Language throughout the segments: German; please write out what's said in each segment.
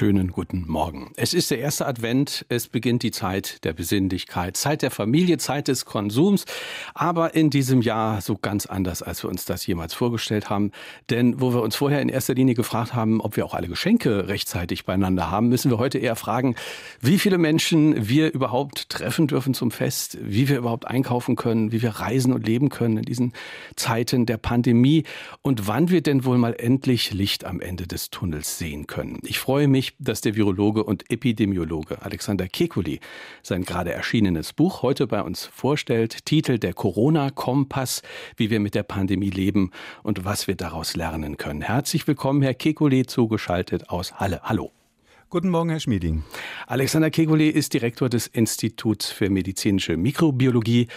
Schönen guten Morgen. Es ist der erste Advent, es beginnt die Zeit der Besinnlichkeit, Zeit der Familie, Zeit des Konsums, aber in diesem Jahr so ganz anders, als wir uns das jemals vorgestellt haben. Denn wo wir uns vorher in erster Linie gefragt haben, ob wir auch alle Geschenke rechtzeitig beieinander haben, müssen wir heute eher fragen, wie viele Menschen wir überhaupt treffen dürfen zum Fest, wie wir überhaupt einkaufen können, wie wir reisen und leben können in diesen Zeiten der Pandemie und wann wir denn wohl mal endlich Licht am Ende des Tunnels sehen können. Ich freue mich, dass der Virologe und Epidemiologe Alexander Kekulé sein gerade erschienenes Buch heute bei uns vorstellt. Titel Der Corona-Kompass, wie wir mit der Pandemie leben und was wir daraus lernen können. Herzlich willkommen, Herr Kekulé, zugeschaltet aus Halle. Hallo. Guten Morgen, Herr Schmieding. Alexander Kekulé ist Direktor des Instituts für medizinische Mikrobiologie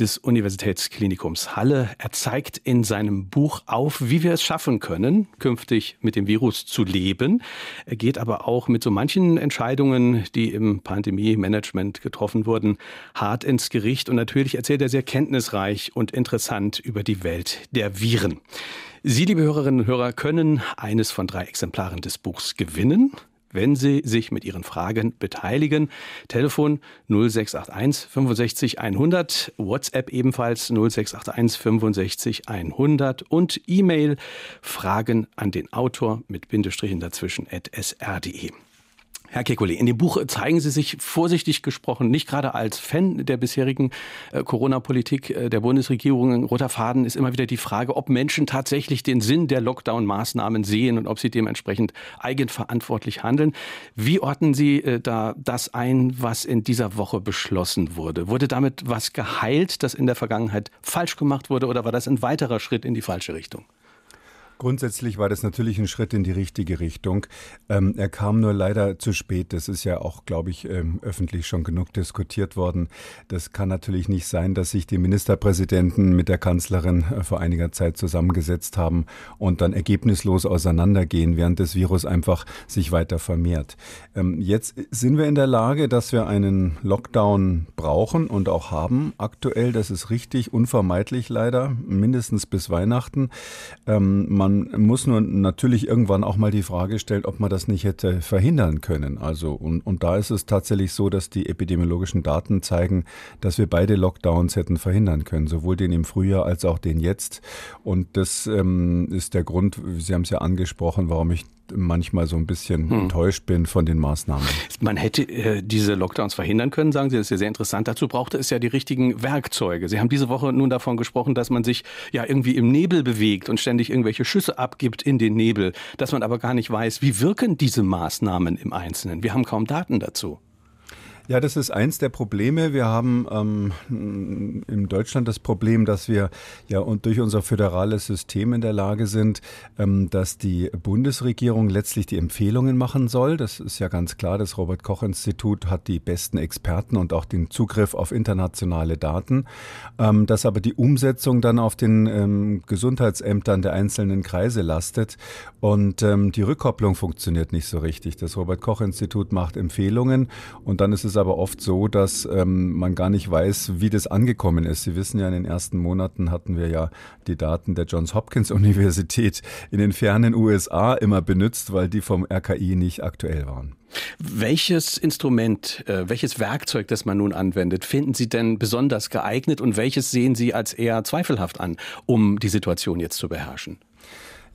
des Universitätsklinikums Halle. Er zeigt in seinem Buch auf, wie wir es schaffen können, künftig mit dem Virus zu leben. Er geht aber auch mit so manchen Entscheidungen, die im Pandemie-Management getroffen wurden, hart ins Gericht. Und natürlich erzählt er sehr kenntnisreich und interessant über die Welt der Viren. Sie, liebe Hörerinnen und Hörer, können eines von drei Exemplaren des Buchs gewinnen wenn Sie sich mit Ihren Fragen beteiligen. Telefon 0681 65 100, WhatsApp ebenfalls 0681 65 100 und E-Mail Fragen an den Autor mit Bindestrichen dazwischen at sr.de. Herr Kekulé, in dem Buch zeigen Sie sich vorsichtig gesprochen nicht gerade als Fan der bisherigen äh, Corona-Politik äh, der Bundesregierung. Roter Faden ist immer wieder die Frage, ob Menschen tatsächlich den Sinn der Lockdown-Maßnahmen sehen und ob sie dementsprechend eigenverantwortlich handeln. Wie ordnen Sie äh, da das ein, was in dieser Woche beschlossen wurde? Wurde damit was geheilt, das in der Vergangenheit falsch gemacht wurde, oder war das ein weiterer Schritt in die falsche Richtung? Grundsätzlich war das natürlich ein Schritt in die richtige Richtung. Ähm, er kam nur leider zu spät. Das ist ja auch, glaube ich, ähm, öffentlich schon genug diskutiert worden. Das kann natürlich nicht sein, dass sich die Ministerpräsidenten mit der Kanzlerin äh, vor einiger Zeit zusammengesetzt haben und dann ergebnislos auseinandergehen, während das Virus einfach sich weiter vermehrt. Ähm, jetzt sind wir in der Lage, dass wir einen Lockdown brauchen und auch haben aktuell. Das ist richtig, unvermeidlich leider, mindestens bis Weihnachten. Ähm, man muss nur natürlich irgendwann auch mal die Frage stellen, ob man das nicht hätte verhindern können. Also, und, und da ist es tatsächlich so, dass die epidemiologischen Daten zeigen, dass wir beide Lockdowns hätten verhindern können, sowohl den im Frühjahr als auch den jetzt. Und das ähm, ist der Grund, Sie haben es ja angesprochen, warum ich manchmal so ein bisschen hm. enttäuscht bin von den Maßnahmen. Man hätte äh, diese Lockdowns verhindern können, sagen Sie, das ist ja sehr interessant. Dazu brauchte es ja die richtigen Werkzeuge. Sie haben diese Woche nun davon gesprochen, dass man sich ja irgendwie im Nebel bewegt und ständig irgendwelche Schüsse abgibt in den Nebel, dass man aber gar nicht weiß, wie wirken diese Maßnahmen im Einzelnen. Wir haben kaum Daten dazu. Ja, das ist eins der Probleme. Wir haben ähm, in Deutschland das Problem, dass wir ja und durch unser föderales System in der Lage sind, ähm, dass die Bundesregierung letztlich die Empfehlungen machen soll. Das ist ja ganz klar. Das Robert Koch Institut hat die besten Experten und auch den Zugriff auf internationale Daten. Ähm, dass aber die Umsetzung dann auf den ähm, Gesundheitsämtern der einzelnen Kreise lastet und ähm, die Rückkopplung funktioniert nicht so richtig. Das Robert Koch Institut macht Empfehlungen und dann ist es aber oft so, dass ähm, man gar nicht weiß, wie das angekommen ist. Sie wissen ja, in den ersten Monaten hatten wir ja die Daten der Johns Hopkins Universität in den fernen USA immer benutzt, weil die vom RKI nicht aktuell waren. Welches Instrument, äh, welches Werkzeug, das man nun anwendet, finden Sie denn besonders geeignet und welches sehen Sie als eher zweifelhaft an, um die Situation jetzt zu beherrschen?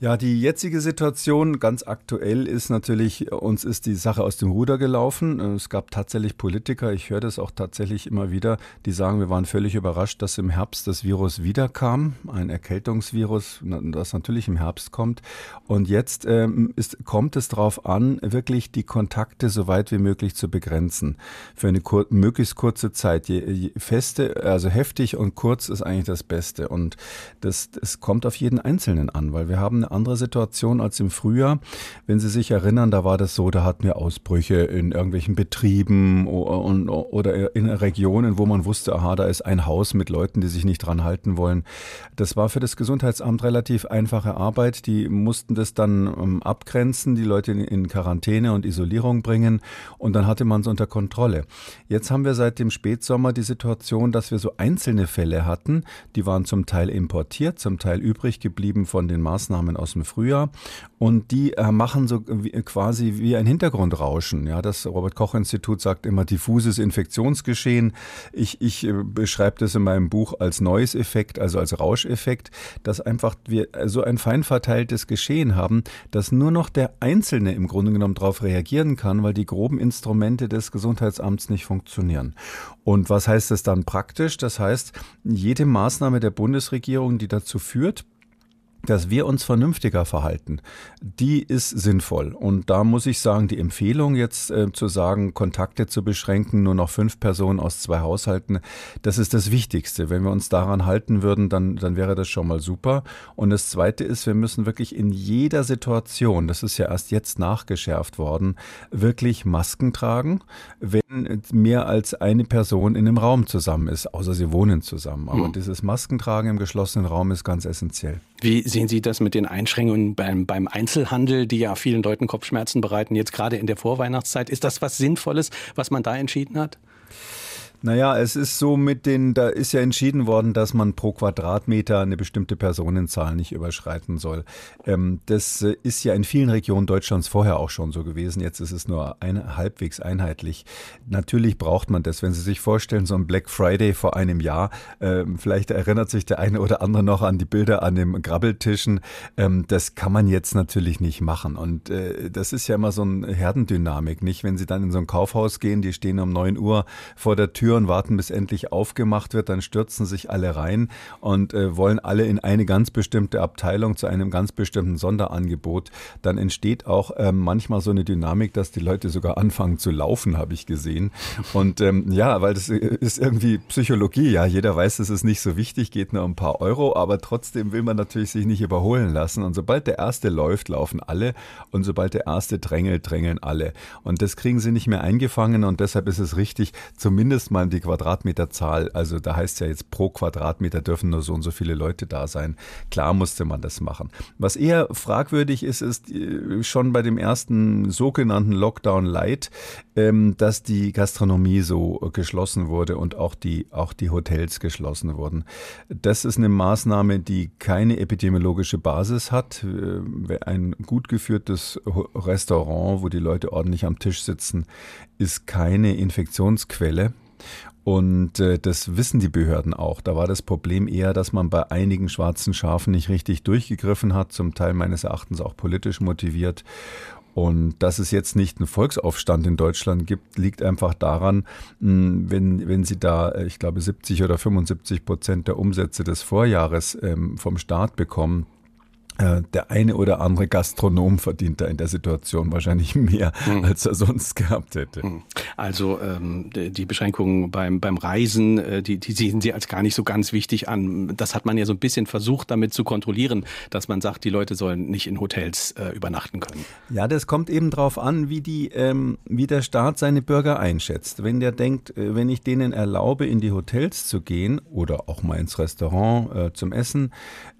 Ja, die jetzige Situation ganz aktuell ist natürlich, uns ist die Sache aus dem Ruder gelaufen. Es gab tatsächlich Politiker, ich höre das auch tatsächlich immer wieder, die sagen, wir waren völlig überrascht, dass im Herbst das Virus wiederkam, ein Erkältungsvirus, das natürlich im Herbst kommt. Und jetzt ähm, ist, kommt es darauf an, wirklich die Kontakte so weit wie möglich zu begrenzen. Für eine kur möglichst kurze Zeit. Je, je feste, also heftig und kurz ist eigentlich das Beste. Und das, das kommt auf jeden Einzelnen an, weil wir haben eine andere Situation als im Frühjahr. Wenn Sie sich erinnern, da war das so, da hatten wir Ausbrüche in irgendwelchen Betrieben oder in Regionen, wo man wusste, aha, da ist ein Haus mit Leuten, die sich nicht dran halten wollen. Das war für das Gesundheitsamt relativ einfache Arbeit. Die mussten das dann ähm, abgrenzen, die Leute in Quarantäne und Isolierung bringen und dann hatte man es unter Kontrolle. Jetzt haben wir seit dem Spätsommer die Situation, dass wir so einzelne Fälle hatten, die waren zum Teil importiert, zum Teil übrig geblieben von den Maßnahmen aus dem Frühjahr und die äh, machen so wie, quasi wie ein Hintergrundrauschen. Ja, das Robert Koch Institut sagt immer diffuses Infektionsgeschehen. Ich, ich äh, beschreibe das in meinem Buch als neues Effekt, also als Rauscheffekt, dass einfach wir so ein fein verteiltes Geschehen haben, dass nur noch der Einzelne im Grunde genommen darauf reagieren kann, weil die groben Instrumente des Gesundheitsamts nicht funktionieren. Und was heißt das dann praktisch? Das heißt, jede Maßnahme der Bundesregierung, die dazu führt, dass wir uns vernünftiger verhalten, die ist sinnvoll. Und da muss ich sagen, die Empfehlung jetzt äh, zu sagen, Kontakte zu beschränken, nur noch fünf Personen aus zwei Haushalten, das ist das Wichtigste. Wenn wir uns daran halten würden, dann, dann wäre das schon mal super. Und das Zweite ist, wir müssen wirklich in jeder Situation, das ist ja erst jetzt nachgeschärft worden, wirklich Masken tragen, wenn mehr als eine Person in einem Raum zusammen ist, außer sie wohnen zusammen. Aber hm. dieses Maskentragen im geschlossenen Raum ist ganz essentiell. Wie sehen Sie das mit den Einschränkungen beim, beim Einzelhandel, die ja vielen Leuten Kopfschmerzen bereiten, jetzt gerade in der Vorweihnachtszeit? Ist das was Sinnvolles, was man da entschieden hat? Naja, es ist so mit den, da ist ja entschieden worden, dass man pro Quadratmeter eine bestimmte Personenzahl nicht überschreiten soll. Ähm, das äh, ist ja in vielen Regionen Deutschlands vorher auch schon so gewesen. Jetzt ist es nur ein, halbwegs einheitlich. Natürlich braucht man das. Wenn Sie sich vorstellen, so ein Black Friday vor einem Jahr, ähm, vielleicht erinnert sich der eine oder andere noch an die Bilder an dem Grabbeltischen. Ähm, das kann man jetzt natürlich nicht machen. Und äh, das ist ja immer so eine Herdendynamik, nicht? Wenn Sie dann in so ein Kaufhaus gehen, die stehen um neun Uhr vor der Tür und warten, bis endlich aufgemacht wird. Dann stürzen sich alle rein und äh, wollen alle in eine ganz bestimmte Abteilung zu einem ganz bestimmten Sonderangebot. Dann entsteht auch ähm, manchmal so eine Dynamik, dass die Leute sogar anfangen zu laufen, habe ich gesehen. Und ähm, ja, weil das äh, ist irgendwie Psychologie. Ja, jeder weiß, es ist nicht so wichtig, geht nur ein paar Euro, aber trotzdem will man natürlich sich nicht überholen lassen. Und sobald der erste läuft, laufen alle. Und sobald der erste drängelt, drängeln alle. Und das kriegen sie nicht mehr eingefangen. Und deshalb ist es richtig, zumindest mal die Quadratmeterzahl, also da heißt ja jetzt pro Quadratmeter dürfen nur so und so viele Leute da sein. Klar musste man das machen. Was eher fragwürdig ist, ist äh, schon bei dem ersten sogenannten Lockdown Light, ähm, dass die Gastronomie so geschlossen wurde und auch die, auch die Hotels geschlossen wurden. Das ist eine Maßnahme, die keine epidemiologische Basis hat. Äh, ein gut geführtes Restaurant, wo die Leute ordentlich am Tisch sitzen, ist keine Infektionsquelle. Und äh, das wissen die Behörden auch. Da war das Problem eher, dass man bei einigen schwarzen Schafen nicht richtig durchgegriffen hat, zum Teil meines Erachtens auch politisch motiviert. Und dass es jetzt nicht einen Volksaufstand in Deutschland gibt, liegt einfach daran, wenn, wenn Sie da, äh, ich glaube, 70 oder 75 Prozent der Umsätze des Vorjahres ähm, vom Staat bekommen, der eine oder andere Gastronom verdient da in der Situation wahrscheinlich mehr, mhm. als er sonst gehabt hätte. Mhm. Also ähm, die Beschränkungen beim, beim Reisen, äh, die, die sehen Sie als gar nicht so ganz wichtig an. Das hat man ja so ein bisschen versucht, damit zu kontrollieren, dass man sagt, die Leute sollen nicht in Hotels äh, übernachten können. Ja, das kommt eben darauf an, wie, die, ähm, wie der Staat seine Bürger einschätzt. Wenn der denkt, äh, wenn ich denen erlaube, in die Hotels zu gehen oder auch mal ins Restaurant äh, zum Essen,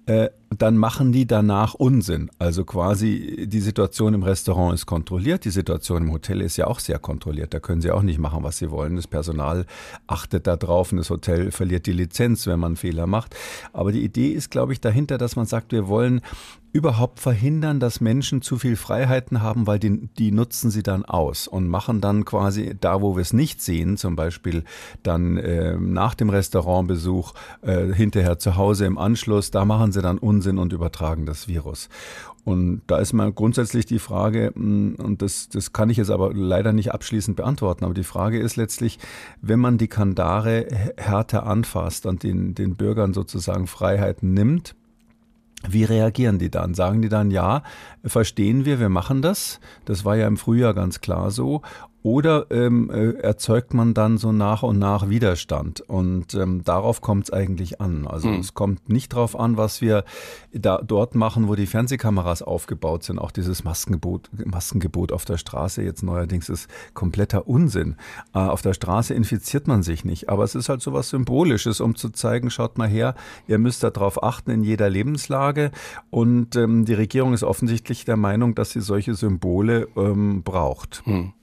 äh, dann machen die danach Unsinn. Also quasi die Situation im Restaurant ist kontrolliert, die Situation im Hotel ist ja auch sehr kontrolliert. Da können sie auch nicht machen, was sie wollen. Das Personal achtet da drauf und das Hotel verliert die Lizenz, wenn man Fehler macht. Aber die Idee ist, glaube ich, dahinter, dass man sagt, wir wollen überhaupt verhindern, dass Menschen zu viel Freiheiten haben, weil die, die nutzen sie dann aus und machen dann quasi da, wo wir es nicht sehen, zum Beispiel dann äh, nach dem Restaurantbesuch, äh, hinterher zu Hause im Anschluss, da machen sie dann Unsinn und übertragen das Virus. Und da ist mal grundsätzlich die Frage, mm, und das, das kann ich jetzt aber leider nicht abschließend beantworten, aber die Frage ist letztlich, wenn man die Kandare härter anfasst und den, den Bürgern sozusagen Freiheiten nimmt, wie reagieren die dann? Sagen die dann, ja, verstehen wir, wir machen das? Das war ja im Frühjahr ganz klar so. Oder ähm, äh, erzeugt man dann so nach und nach Widerstand? Und ähm, darauf kommt es eigentlich an. Also mhm. es kommt nicht darauf an, was wir da dort machen, wo die Fernsehkameras aufgebaut sind. Auch dieses Maskengebot, Maskengebot auf der Straße jetzt neuerdings ist kompletter Unsinn. Äh, auf der Straße infiziert man sich nicht, aber es ist halt so was Symbolisches, um zu zeigen, schaut mal her, ihr müsst darauf achten in jeder Lebenslage. Und ähm, die Regierung ist offensichtlich der Meinung, dass sie solche Symbole ähm, braucht. Mhm.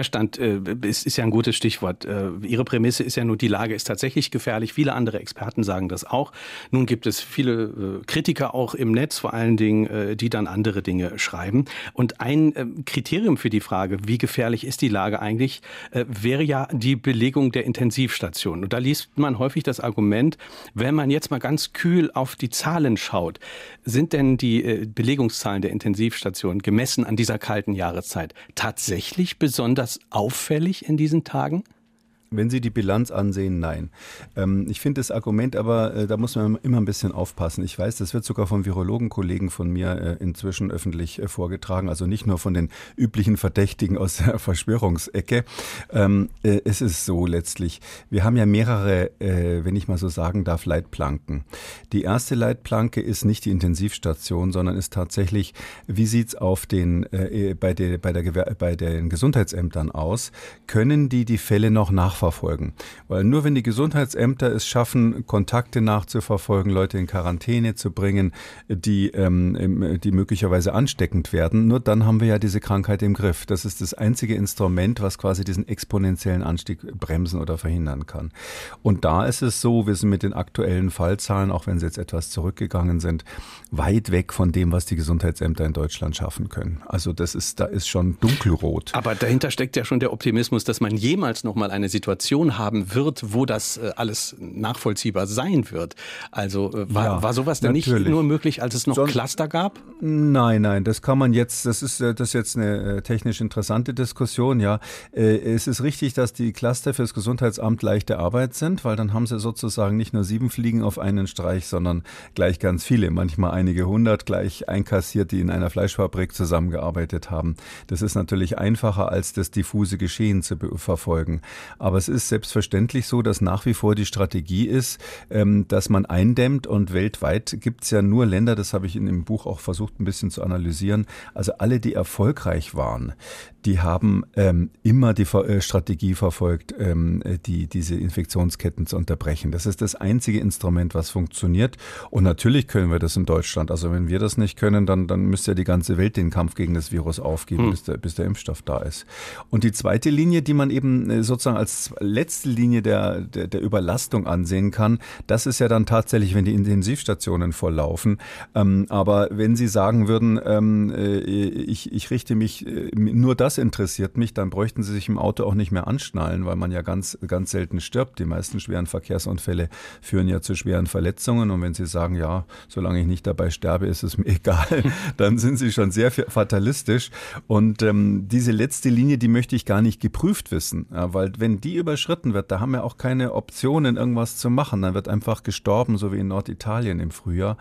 Widerstand äh, ist, ist ja ein gutes Stichwort. Äh, Ihre Prämisse ist ja nur, die Lage ist tatsächlich gefährlich. Viele andere Experten sagen das auch. Nun gibt es viele äh, Kritiker auch im Netz, vor allen Dingen, äh, die dann andere Dinge schreiben. Und ein äh, Kriterium für die Frage, wie gefährlich ist die Lage eigentlich, äh, wäre ja die Belegung der Intensivstationen. Und da liest man häufig das Argument, wenn man jetzt mal ganz kühl auf die Zahlen schaut, sind denn die äh, Belegungszahlen der Intensivstationen gemessen an dieser kalten Jahreszeit tatsächlich besonders auffällig in diesen Tagen? Wenn Sie die Bilanz ansehen, nein. Ähm, ich finde das Argument aber, äh, da muss man immer ein bisschen aufpassen. Ich weiß, das wird sogar von Virologenkollegen von mir äh, inzwischen öffentlich äh, vorgetragen, also nicht nur von den üblichen Verdächtigen aus der Verschwörungsecke. Ähm, äh, es ist so letztlich, wir haben ja mehrere, äh, wenn ich mal so sagen darf, Leitplanken. Die erste Leitplanke ist nicht die Intensivstation, sondern ist tatsächlich, wie sieht's auf den, äh, bei, bei, bei den Gesundheitsämtern aus? Können die die Fälle noch nachvollziehen? Nachverfolgen. Weil nur wenn die Gesundheitsämter es schaffen, Kontakte nachzuverfolgen, Leute in Quarantäne zu bringen, die, ähm, die möglicherweise ansteckend werden, nur dann haben wir ja diese Krankheit im Griff. Das ist das einzige Instrument, was quasi diesen exponentiellen Anstieg bremsen oder verhindern kann. Und da ist es so, wir sind mit den aktuellen Fallzahlen, auch wenn sie jetzt etwas zurückgegangen sind, weit weg von dem, was die Gesundheitsämter in Deutschland schaffen können. Also das ist, da ist schon dunkelrot. Aber dahinter steckt ja schon der Optimismus, dass man jemals noch mal eine Situation Situation haben wird, wo das äh, alles nachvollziehbar sein wird. Also äh, war, ja, war sowas denn natürlich. nicht nur möglich, als es noch Sonst, Cluster gab? Nein, nein, das kann man jetzt, das ist, äh, das ist jetzt eine technisch interessante Diskussion, ja. Es ist richtig, dass die Cluster fürs Gesundheitsamt leichte Arbeit sind, weil dann haben sie sozusagen nicht nur sieben Fliegen auf einen Streich, sondern gleich ganz viele, manchmal einige hundert gleich einkassiert, die in einer Fleischfabrik zusammengearbeitet haben. Das ist natürlich einfacher, als das diffuse Geschehen zu verfolgen. Aber es ist selbstverständlich so, dass nach wie vor die Strategie ist, ähm, dass man eindämmt und weltweit gibt es ja nur Länder, das habe ich in dem Buch auch versucht ein bisschen zu analysieren, also alle, die erfolgreich waren, die haben ähm, immer die äh, Strategie verfolgt, ähm, die, diese Infektionsketten zu unterbrechen. Das ist das einzige Instrument, was funktioniert. Und natürlich können wir das in Deutschland. Also wenn wir das nicht können, dann, dann müsste ja die ganze Welt den Kampf gegen das Virus aufgeben, hm. bis, der, bis der Impfstoff da ist. Und die zweite Linie, die man eben äh, sozusagen als letzte Linie der, der, der Überlastung ansehen kann, das ist ja dann tatsächlich, wenn die Intensivstationen volllaufen. Ähm, aber wenn Sie sagen würden, ähm, äh, ich, ich richte mich, äh, nur das interessiert mich, dann bräuchten Sie sich im Auto auch nicht mehr anschnallen, weil man ja ganz, ganz selten stirbt. Die meisten schweren Verkehrsunfälle führen ja zu schweren Verletzungen. Und wenn Sie sagen, ja, solange ich nicht dabei sterbe, ist es mir egal, dann sind Sie schon sehr fatalistisch. Und ähm, diese letzte Linie, die möchte ich gar nicht geprüft wissen, weil wenn die überschritten wird, da haben wir auch keine Optionen, irgendwas zu machen. Dann wird einfach gestorben, so wie in Norditalien im Frühjahr.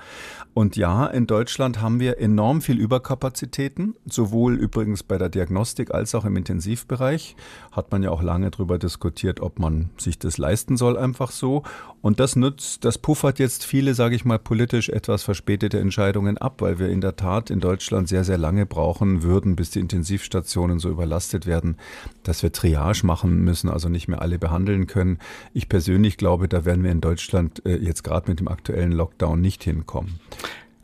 Und ja, in Deutschland haben wir enorm viel Überkapazitäten, sowohl übrigens bei der Diagnostik als auch im Intensivbereich. Hat man ja auch lange darüber diskutiert, ob man sich das leisten soll, einfach so. Und das nutzt, das puffert jetzt viele, sage ich mal, politisch etwas verspätete Entscheidungen ab, weil wir in der Tat in Deutschland sehr, sehr lange brauchen würden, bis die Intensivstationen so überlastet werden, dass wir Triage machen müssen, also nicht mehr alle behandeln können. Ich persönlich glaube, da werden wir in Deutschland äh, jetzt gerade mit dem aktuellen Lockdown nicht hinkommen.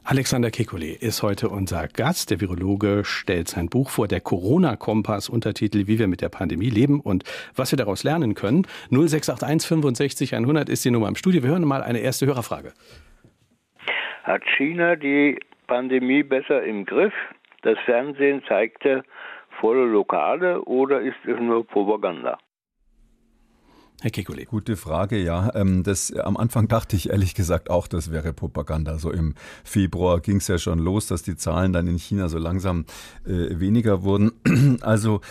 Alexander Kekulé ist heute unser Gast. Der Virologe stellt sein Buch vor, der Corona-Kompass, Untertitel, wie wir mit der Pandemie leben und was wir daraus lernen können. 0681 65 100 ist die Nummer im Studio. Wir hören mal eine erste Hörerfrage. Hat China die Pandemie besser im Griff? Das Fernsehen zeigte volle Lokale oder ist es nur Propaganda? Herr Kekulé. Gute Frage, ja. Ähm, das, am Anfang dachte ich ehrlich gesagt auch, das wäre Propaganda. So im Februar ging es ja schon los, dass die Zahlen dann in China so langsam äh, weniger wurden. Also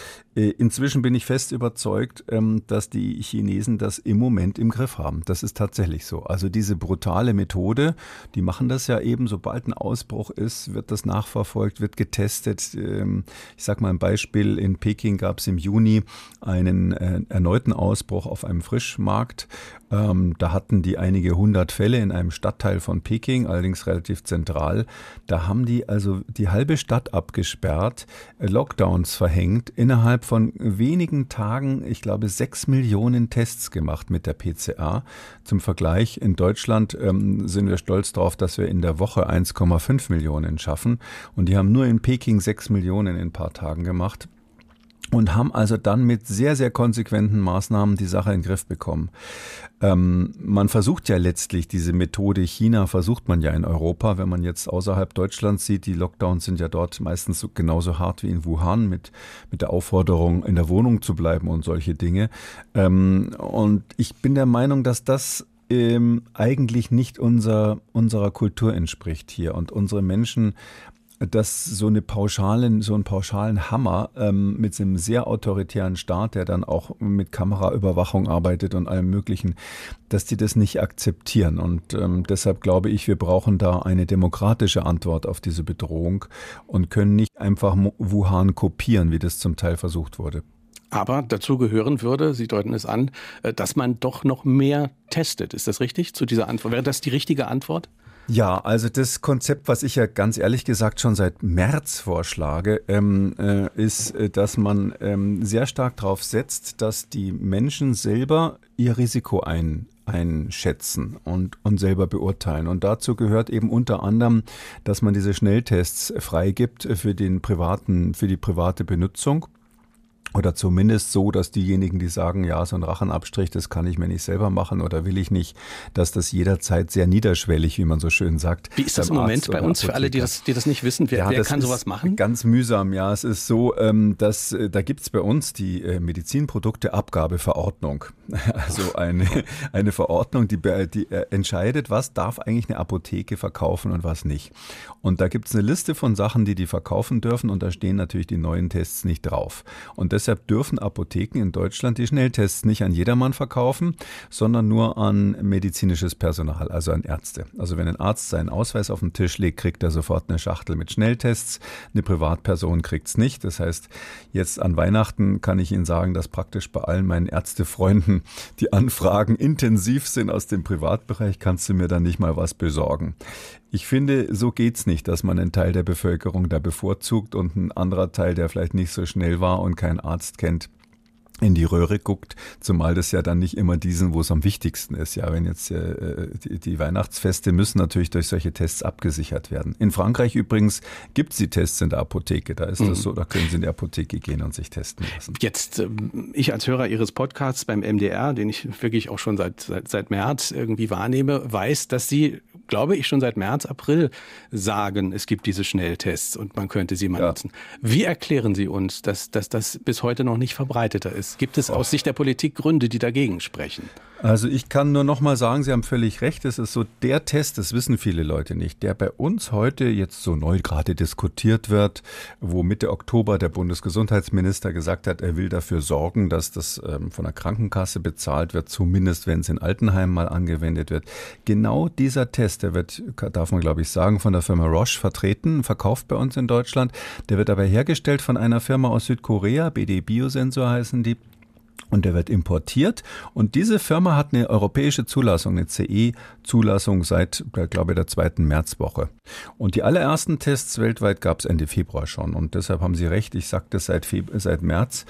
inzwischen bin ich fest überzeugt, ähm, dass die Chinesen das im Moment im Griff haben. Das ist tatsächlich so. Also diese brutale Methode, die machen das ja eben, sobald ein Ausbruch ist, wird das nachverfolgt, wird getestet. Ähm, ich sage mal ein Beispiel, in Peking gab es im Juni einen äh, erneuten Ausbruch auf einem Frischmarkt. Ähm, da hatten die einige hundert Fälle in einem Stadtteil von Peking, allerdings relativ zentral. Da haben die also die halbe Stadt abgesperrt, äh, Lockdowns verhängt, innerhalb von wenigen Tagen, ich glaube, sechs Millionen Tests gemacht mit der PCA. Zum Vergleich, in Deutschland ähm, sind wir stolz darauf, dass wir in der Woche 1,5 Millionen schaffen. Und die haben nur in Peking sechs Millionen in ein paar Tagen gemacht und haben also dann mit sehr, sehr konsequenten Maßnahmen die Sache in den Griff bekommen. Ähm, man versucht ja letztlich diese Methode China, versucht man ja in Europa. Wenn man jetzt außerhalb Deutschlands sieht, die Lockdowns sind ja dort meistens genauso hart wie in Wuhan mit, mit der Aufforderung, in der Wohnung zu bleiben und solche Dinge. Ähm, und ich bin der Meinung, dass das ähm, eigentlich nicht unser, unserer Kultur entspricht hier. Und unsere Menschen dass so eine pauschalen, so einen pauschalen Hammer ähm, mit einem sehr autoritären Staat, der dann auch mit Kameraüberwachung arbeitet und allem Möglichen, dass die das nicht akzeptieren. Und ähm, deshalb glaube ich, wir brauchen da eine demokratische Antwort auf diese Bedrohung und können nicht einfach Wuhan kopieren, wie das zum Teil versucht wurde. Aber dazu gehören würde, Sie deuten es an, äh, dass man doch noch mehr testet. Ist das richtig zu dieser Antwort? Wäre das die richtige Antwort? Ja, also das Konzept, was ich ja ganz ehrlich gesagt schon seit März vorschlage, ähm, äh, ist, äh, dass man ähm, sehr stark darauf setzt, dass die Menschen selber ihr Risiko ein, einschätzen und, und selber beurteilen. Und dazu gehört eben unter anderem, dass man diese Schnelltests freigibt für den privaten, für die private Benutzung. Oder zumindest so, dass diejenigen, die sagen, ja, so ein Rachenabstrich, das kann ich mir nicht selber machen oder will ich nicht, dass das jederzeit sehr niederschwellig, wie man so schön sagt. Wie ist das im Moment bei uns für alle, die das, die das nicht wissen? Wer, ja, wer kann sowas machen? Ganz mühsam, ja. Es ist so, ähm, dass äh, da gibt's bei uns die äh, Medizinprodukteabgabeverordnung. Also eine, eine Verordnung, die, die äh, entscheidet, was darf eigentlich eine Apotheke verkaufen und was nicht. Und da gibt's eine Liste von Sachen, die die verkaufen dürfen und da stehen natürlich die neuen Tests nicht drauf. Und Deshalb dürfen Apotheken in Deutschland die Schnelltests nicht an jedermann verkaufen, sondern nur an medizinisches Personal, also an Ärzte. Also wenn ein Arzt seinen Ausweis auf den Tisch legt, kriegt er sofort eine Schachtel mit Schnelltests. Eine Privatperson kriegt es nicht. Das heißt, jetzt an Weihnachten kann ich Ihnen sagen, dass praktisch bei allen meinen Ärztefreunden die Anfragen intensiv sind aus dem Privatbereich. Kannst du mir da nicht mal was besorgen? Ich finde, so geht's nicht, dass man einen Teil der Bevölkerung da bevorzugt und ein anderer Teil, der vielleicht nicht so schnell war und keinen Arzt kennt, in die Röhre guckt, zumal das ja dann nicht immer diesen, wo es am wichtigsten ist. Ja, wenn jetzt äh, die, die, Weihnachtsfeste müssen natürlich durch solche Tests abgesichert werden. In Frankreich übrigens gibt es die Tests in der Apotheke. Da ist mhm. das so, da können Sie in die Apotheke gehen und sich testen lassen. Jetzt, ähm, ich als Hörer Ihres Podcasts beim MDR, den ich wirklich auch schon seit, seit, seit März irgendwie wahrnehme, weiß, dass Sie, glaube ich, schon seit März, April sagen, es gibt diese Schnelltests und man könnte sie mal ja. nutzen. Wie erklären Sie uns, dass, dass das bis heute noch nicht verbreiteter ist? Gibt es aus Sicht der Politik Gründe, die dagegen sprechen? Also ich kann nur noch mal sagen, Sie haben völlig recht. Es ist so der Test, das wissen viele Leute nicht, der bei uns heute jetzt so neu gerade diskutiert wird, wo Mitte Oktober der Bundesgesundheitsminister gesagt hat, er will dafür sorgen, dass das ähm, von der Krankenkasse bezahlt wird, zumindest wenn es in Altenheimen mal angewendet wird. Genau dieser Test, der wird, darf man glaube ich sagen, von der Firma Roche vertreten, verkauft bei uns in Deutschland. Der wird aber hergestellt von einer Firma aus Südkorea, BD Biosensor heißen die und der wird importiert. Und diese Firma hat eine europäische Zulassung, eine CE-Zulassung seit, glaube ich, der zweiten Märzwoche. Und die allerersten Tests weltweit gab es Ende Februar schon. Und deshalb haben Sie recht, ich sage das seit, seit März.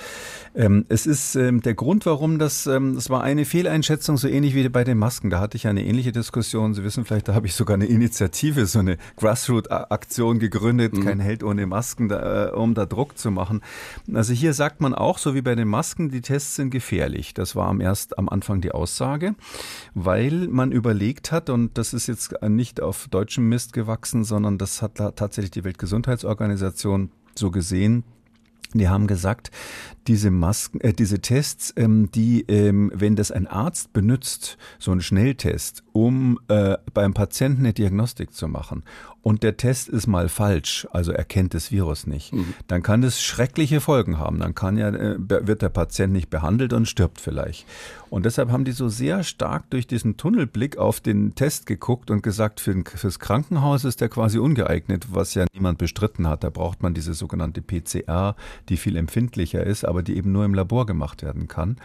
Ähm, es ist ähm, der Grund, warum das, ähm, das war eine Fehleinschätzung, so ähnlich wie bei den Masken. Da hatte ich eine ähnliche Diskussion. Sie wissen vielleicht, da habe ich sogar eine Initiative, so eine Grassroot-Aktion gegründet, mhm. kein Held ohne Masken, da, äh, um da Druck zu machen. Also hier sagt man auch, so wie bei den Masken, die Tests sind gefährlich. Das war am erst am Anfang die Aussage, weil man überlegt hat, und das ist jetzt nicht auf deutschem Mist gewachsen, sondern das hat tatsächlich die Weltgesundheitsorganisation so gesehen, Die haben gesagt, diese Masken, äh, diese Tests, ähm, die, ähm, wenn das ein Arzt benutzt, so ein Schnelltest, um äh, beim Patienten eine Diagnostik zu machen und der Test ist mal falsch, also erkennt das Virus nicht, mhm. dann kann das schreckliche Folgen haben. Dann kann ja, äh, wird der Patient nicht behandelt und stirbt vielleicht. Und deshalb haben die so sehr stark durch diesen Tunnelblick auf den Test geguckt und gesagt, für, fürs Krankenhaus ist der quasi ungeeignet, was ja niemand bestritten hat. Da braucht man diese sogenannte PCR, die viel empfindlicher ist, aber die eben nur im Labor gemacht werden kann.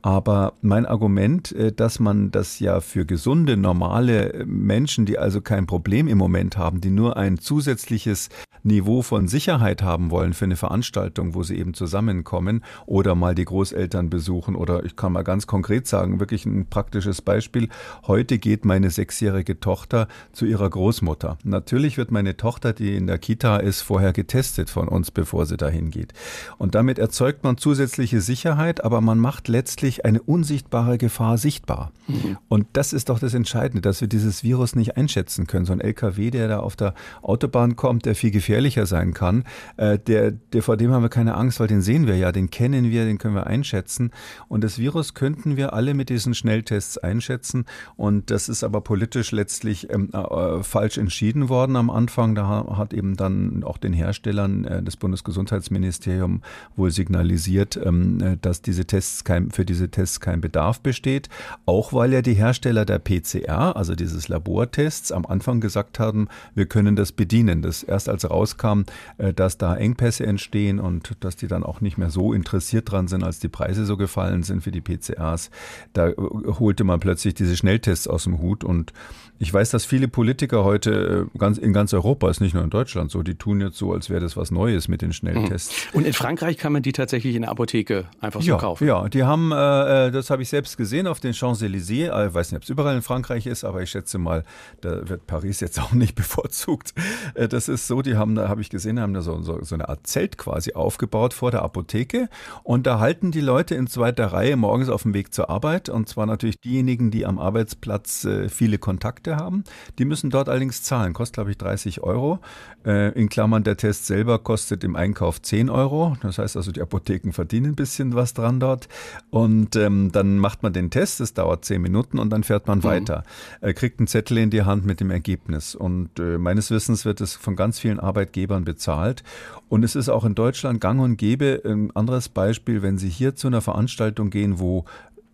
Aber mein Argument, äh, dass man das ja für gesunde, normale Menschen, die also kein Problem im Moment haben, die nur ein zusätzliches Niveau von Sicherheit haben wollen für eine Veranstaltung, wo sie eben zusammenkommen oder mal die Großeltern besuchen oder ich kann mal ganz konkret sagen, wirklich ein praktisches Beispiel. Heute geht meine sechsjährige Tochter zu ihrer Großmutter. Natürlich wird meine Tochter, die in der Kita ist, vorher getestet von uns, bevor sie dahin geht. Und damit erzeugt man zusätzliche Sicherheit, aber man macht letztlich eine unsichtbare Gefahr sichtbar. Mhm. Und das ist doch das Entscheidende, dass wir dieses Virus nicht einschätzen können. So ein LKW, der da auf der Autobahn kommt, der viel gefährlicher gefährlicher sein kann, äh, der, der, vor dem haben wir keine Angst, weil den sehen wir ja, den kennen wir, den können wir einschätzen. Und das Virus könnten wir alle mit diesen Schnelltests einschätzen. Und das ist aber politisch letztlich ähm, äh, falsch entschieden worden am Anfang. Da hat eben dann auch den Herstellern äh, das Bundesgesundheitsministerium wohl signalisiert, ähm, äh, dass diese Tests kein, für diese Tests kein Bedarf besteht. Auch weil ja die Hersteller der PCR, also dieses Labortests, am Anfang gesagt haben, wir können das bedienen. Das erst als raus rauskam, äh, dass da Engpässe entstehen und dass die dann auch nicht mehr so interessiert dran sind, als die Preise so gefallen sind für die PCAs. Da äh, holte man plötzlich diese Schnelltests aus dem Hut und ich weiß, dass viele Politiker heute äh, ganz, in ganz Europa, ist nicht nur in Deutschland so, die tun jetzt so, als wäre das was Neues mit den Schnelltests. Mhm. Und in Frankreich kann man die tatsächlich in der Apotheke einfach so ja, kaufen? Ja, die haben, äh, das habe ich selbst gesehen auf den Champs-Élysées. Ich weiß nicht, ob es überall in Frankreich ist, aber ich schätze mal, da wird Paris jetzt auch nicht bevorzugt. Das ist so, die haben da habe ich gesehen, haben da so, so, so eine Art Zelt quasi aufgebaut vor der Apotheke. Und da halten die Leute in zweiter Reihe morgens auf dem Weg zur Arbeit. Und zwar natürlich diejenigen, die am Arbeitsplatz äh, viele Kontakte haben. Die müssen dort allerdings zahlen. Kostet, glaube ich, 30 Euro. Äh, in Klammern, der Test selber kostet im Einkauf 10 Euro. Das heißt also, die Apotheken verdienen ein bisschen was dran dort. Und ähm, dann macht man den Test. Das dauert 10 Minuten und dann fährt man mhm. weiter. Äh, kriegt einen Zettel in die Hand mit dem Ergebnis. Und äh, meines Wissens wird es von ganz vielen Arbeitgebern Arbeitgebern bezahlt. Und es ist auch in Deutschland gang und gäbe. Ein anderes Beispiel, wenn Sie hier zu einer Veranstaltung gehen, wo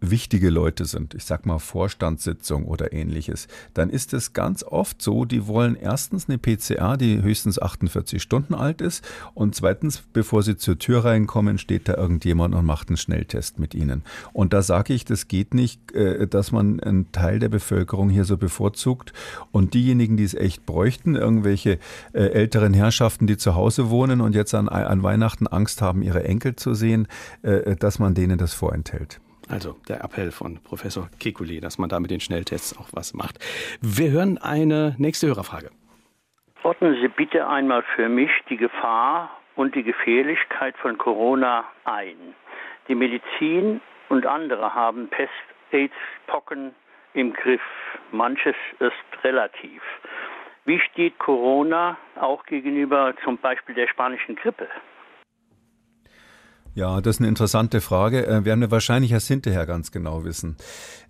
wichtige Leute sind, ich sag mal Vorstandssitzung oder ähnliches, dann ist es ganz oft so, die wollen erstens eine PCA, die höchstens 48 Stunden alt ist und zweitens, bevor sie zur Tür reinkommen, steht da irgendjemand und macht einen Schnelltest mit ihnen. Und da sage ich, das geht nicht, äh, dass man einen Teil der Bevölkerung hier so bevorzugt und diejenigen, die es echt bräuchten, irgendwelche äh, älteren Herrschaften, die zu Hause wohnen und jetzt an, an Weihnachten Angst haben, ihre Enkel zu sehen, äh, dass man denen das vorenthält. Also der Appell von Professor Kekulé, dass man da mit den Schnelltests auch was macht. Wir hören eine nächste Hörerfrage. Ordnen Sie bitte einmal für mich die Gefahr und die Gefährlichkeit von Corona ein. Die Medizin und andere haben Pest, AIDS, Pocken im Griff. Manches ist relativ. Wie steht Corona auch gegenüber zum Beispiel der spanischen Grippe? Ja, das ist eine interessante Frage. Äh, werden wir wahrscheinlich erst hinterher ganz genau wissen.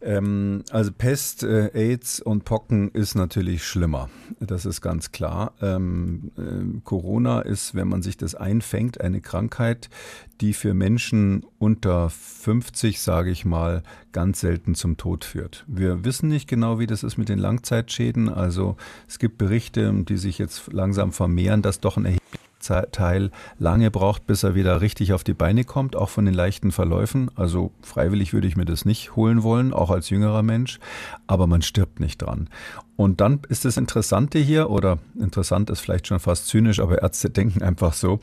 Ähm, also Pest, äh, AIDS und Pocken ist natürlich schlimmer. Das ist ganz klar. Ähm, äh, Corona ist, wenn man sich das einfängt, eine Krankheit, die für Menschen unter 50, sage ich mal, ganz selten zum Tod führt. Wir wissen nicht genau, wie das ist mit den Langzeitschäden. Also es gibt Berichte, die sich jetzt langsam vermehren, dass doch ein erheblicher Teil lange braucht, bis er wieder richtig auf die Beine kommt, auch von den leichten Verläufen. Also freiwillig würde ich mir das nicht holen wollen, auch als jüngerer Mensch, aber man stirbt nicht dran. Und dann ist das Interessante hier, oder interessant ist vielleicht schon fast zynisch, aber Ärzte denken einfach so,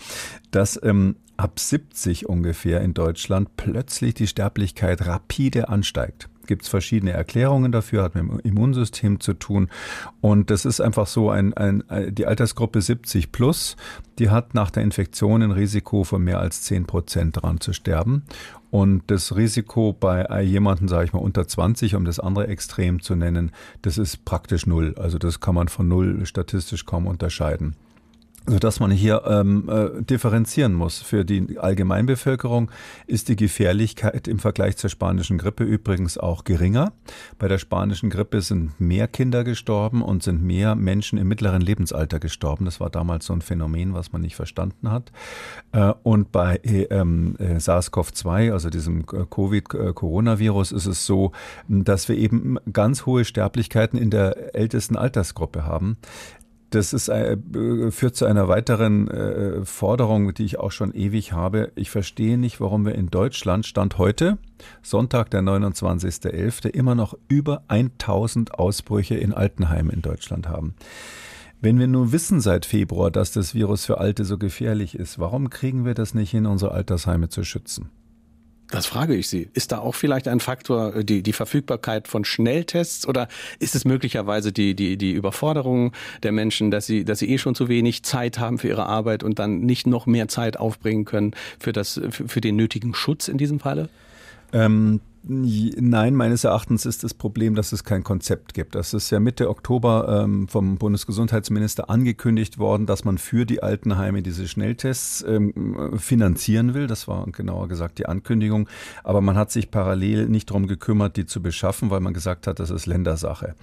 dass ähm, ab 70 ungefähr in Deutschland plötzlich die Sterblichkeit rapide ansteigt gibt es verschiedene Erklärungen dafür, hat mit dem Immunsystem zu tun. Und das ist einfach so ein, ein, die Altersgruppe 70 plus, die hat nach der Infektion ein Risiko von mehr als 10 Prozent daran zu sterben. Und das Risiko bei jemandem, sage ich mal, unter 20, um das andere Extrem zu nennen, das ist praktisch null. Also das kann man von null statistisch kaum unterscheiden. Sodass man hier ähm, äh, differenzieren muss. Für die Allgemeinbevölkerung ist die Gefährlichkeit im Vergleich zur spanischen Grippe übrigens auch geringer. Bei der spanischen Grippe sind mehr Kinder gestorben und sind mehr Menschen im mittleren Lebensalter gestorben. Das war damals so ein Phänomen, was man nicht verstanden hat. Äh, und bei äh, ähm, äh, SARS-CoV-2, also diesem äh, Covid-Coronavirus, ist es so, dass wir eben ganz hohe Sterblichkeiten in der ältesten Altersgruppe haben. Das ist, äh, führt zu einer weiteren äh, Forderung, die ich auch schon ewig habe. Ich verstehe nicht, warum wir in Deutschland Stand heute, Sonntag, der 29.11., immer noch über 1000 Ausbrüche in Altenheimen in Deutschland haben. Wenn wir nun wissen seit Februar, dass das Virus für Alte so gefährlich ist, warum kriegen wir das nicht hin, unsere Altersheime zu schützen? Das frage ich Sie. Ist da auch vielleicht ein Faktor äh, die, die Verfügbarkeit von Schnelltests oder ist es möglicherweise die, die, die Überforderung der Menschen, dass sie, dass sie eh schon zu wenig Zeit haben für ihre Arbeit und dann nicht noch mehr Zeit aufbringen können für, das, für, für den nötigen Schutz in diesem Falle? Ähm, Nein, meines Erachtens ist das Problem, dass es kein Konzept gibt. Das ist ja Mitte Oktober ähm, vom Bundesgesundheitsminister angekündigt worden, dass man für die Altenheime diese Schnelltests ähm, finanzieren will. Das war genauer gesagt die Ankündigung. Aber man hat sich parallel nicht darum gekümmert, die zu beschaffen, weil man gesagt hat, das ist Ländersache.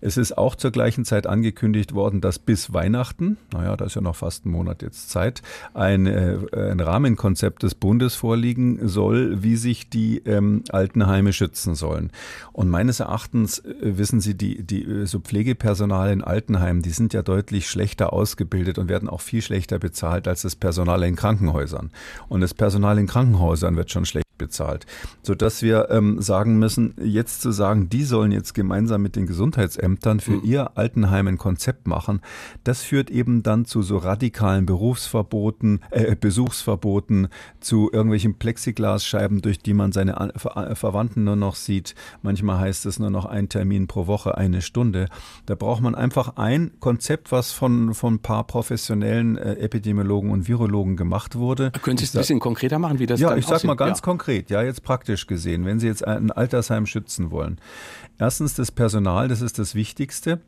Es ist auch zur gleichen Zeit angekündigt worden, dass bis Weihnachten, naja, da ist ja noch fast ein Monat jetzt Zeit, ein, äh, ein Rahmenkonzept des Bundes vorliegen soll, wie sich die ähm, Alten Altenheime schützen sollen. Und meines Erachtens äh, wissen Sie, die, die äh, so Pflegepersonal in Altenheimen, die sind ja deutlich schlechter ausgebildet und werden auch viel schlechter bezahlt als das Personal in Krankenhäusern. Und das Personal in Krankenhäusern wird schon schlecht bezahlt, sodass wir ähm, sagen müssen, jetzt zu sagen, die sollen jetzt gemeinsam mit den Gesundheitsämtern für mhm. ihr Altenheim ein Konzept machen, das führt eben dann zu so radikalen Berufsverboten, äh, Besuchsverboten, zu irgendwelchen Plexiglasscheiben, durch die man seine Ver Verwandten nur noch sieht. Manchmal heißt es nur noch ein Termin pro Woche, eine Stunde. Da braucht man einfach ein Konzept, was von, von ein paar professionellen äh, Epidemiologen und Virologen gemacht wurde. Können Sie es ein bisschen konkreter machen, wie das Ja, ich sage mal ganz ja. konkret konkret, ja, jetzt praktisch gesehen, wenn Sie jetzt ein Altersheim schützen wollen. Erstens das Personal, das ist das Wichtigste.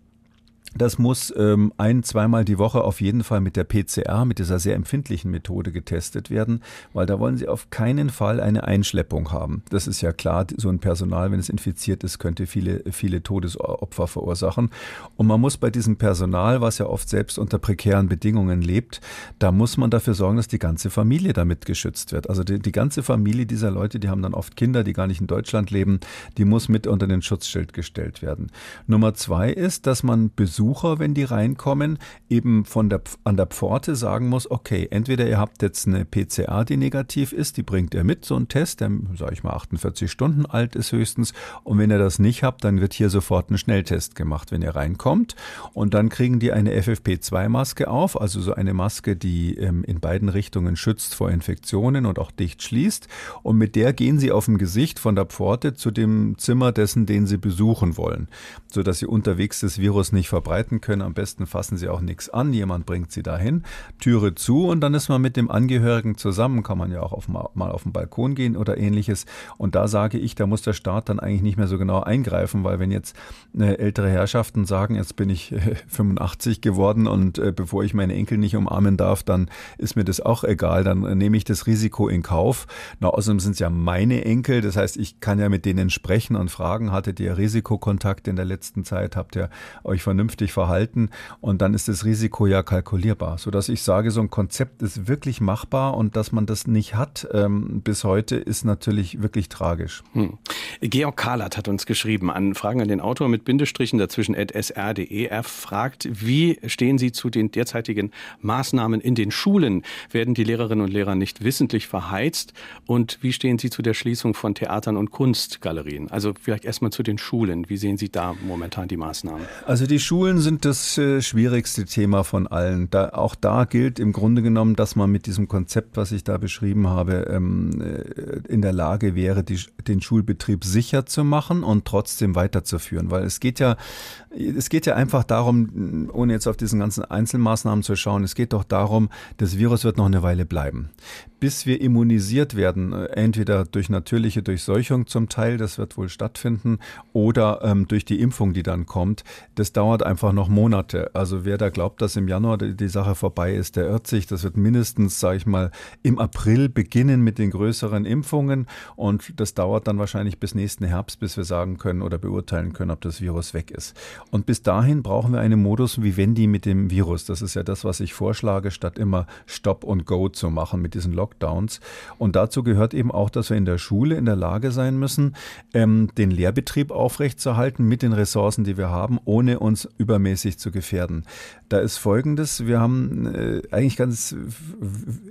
Das muss ähm, ein, zweimal die Woche auf jeden Fall mit der PCR, mit dieser sehr empfindlichen Methode getestet werden, weil da wollen Sie auf keinen Fall eine Einschleppung haben. Das ist ja klar, so ein Personal, wenn es infiziert ist, könnte viele, viele Todesopfer verursachen. Und man muss bei diesem Personal, was ja oft selbst unter prekären Bedingungen lebt, da muss man dafür sorgen, dass die ganze Familie damit geschützt wird. Also die, die ganze Familie dieser Leute, die haben dann oft Kinder, die gar nicht in Deutschland leben, die muss mit unter den Schutzschild gestellt werden. Nummer zwei ist, dass man Besuch Besucher, wenn die reinkommen, eben von der, an der Pforte sagen muss, okay, entweder ihr habt jetzt eine PCA, die negativ ist, die bringt ihr mit, so ein Test, der, sage ich mal, 48 Stunden alt ist höchstens. Und wenn ihr das nicht habt, dann wird hier sofort ein Schnelltest gemacht, wenn ihr reinkommt. Und dann kriegen die eine FFP2-Maske auf, also so eine Maske, die ähm, in beiden Richtungen schützt vor Infektionen und auch dicht schließt. Und mit der gehen sie auf dem Gesicht von der Pforte zu dem Zimmer dessen, den sie besuchen wollen, sodass sie unterwegs das Virus nicht verbreiten können. Am besten fassen sie auch nichts an. Jemand bringt sie dahin, Türe zu und dann ist man mit dem Angehörigen zusammen. Kann man ja auch auf, mal auf den Balkon gehen oder ähnliches. Und da sage ich, da muss der Staat dann eigentlich nicht mehr so genau eingreifen, weil wenn jetzt äh, ältere Herrschaften sagen, jetzt bin ich äh, 85 geworden und äh, bevor ich meine Enkel nicht umarmen darf, dann ist mir das auch egal. Dann äh, nehme ich das Risiko in Kauf. Na, außerdem sind es ja meine Enkel. Das heißt, ich kann ja mit denen sprechen und fragen, hattet ihr Risikokontakt in der letzten Zeit? Habt ihr euch vernünftig vernünftig verhalten und dann ist das Risiko ja kalkulierbar, sodass ich sage, so ein Konzept ist wirklich machbar und dass man das nicht hat ähm, bis heute ist natürlich wirklich tragisch. Hm. Georg Kahlert hat uns geschrieben an Fragen an den Autor mit Bindestrichen dazwischen at sr.de. Er fragt, wie stehen Sie zu den derzeitigen Maßnahmen in den Schulen? Werden die Lehrerinnen und Lehrer nicht wissentlich verheizt? Und wie stehen Sie zu der Schließung von Theatern und Kunstgalerien? Also vielleicht erstmal zu den Schulen. Wie sehen Sie da momentan die Maßnahmen? Also die Schulen sind das äh, schwierigste Thema von allen. Da, auch da gilt im Grunde genommen, dass man mit diesem Konzept, was ich da beschrieben habe, ähm, äh, in der Lage wäre, die, den Schulbetrieb sicher zu machen und trotzdem weiterzuführen. Weil es geht ja, es geht ja einfach darum, ohne jetzt auf diesen ganzen Einzelmaßnahmen zu schauen, es geht doch darum, das Virus wird noch eine Weile bleiben. Bis wir immunisiert werden, äh, entweder durch natürliche Durchseuchung zum Teil, das wird wohl stattfinden, oder ähm, durch die Impfung, die dann kommt, das dauert einfach noch Monate. Also wer da glaubt, dass im Januar die, die Sache vorbei ist, der irrt sich. Das wird mindestens, sage ich mal, im April beginnen mit den größeren Impfungen und das dauert dann wahrscheinlich bis nächsten Herbst, bis wir sagen können oder beurteilen können, ob das Virus weg ist. Und bis dahin brauchen wir einen Modus wie Wendy mit dem Virus. Das ist ja das, was ich vorschlage, statt immer Stop und Go zu machen mit diesen Lockdowns. Und dazu gehört eben auch, dass wir in der Schule in der Lage sein müssen, ähm, den Lehrbetrieb aufrechtzuerhalten mit den Ressourcen, die wir haben, ohne uns übermäßig zu gefährden. Da ist Folgendes. Wir haben äh, eigentlich ganz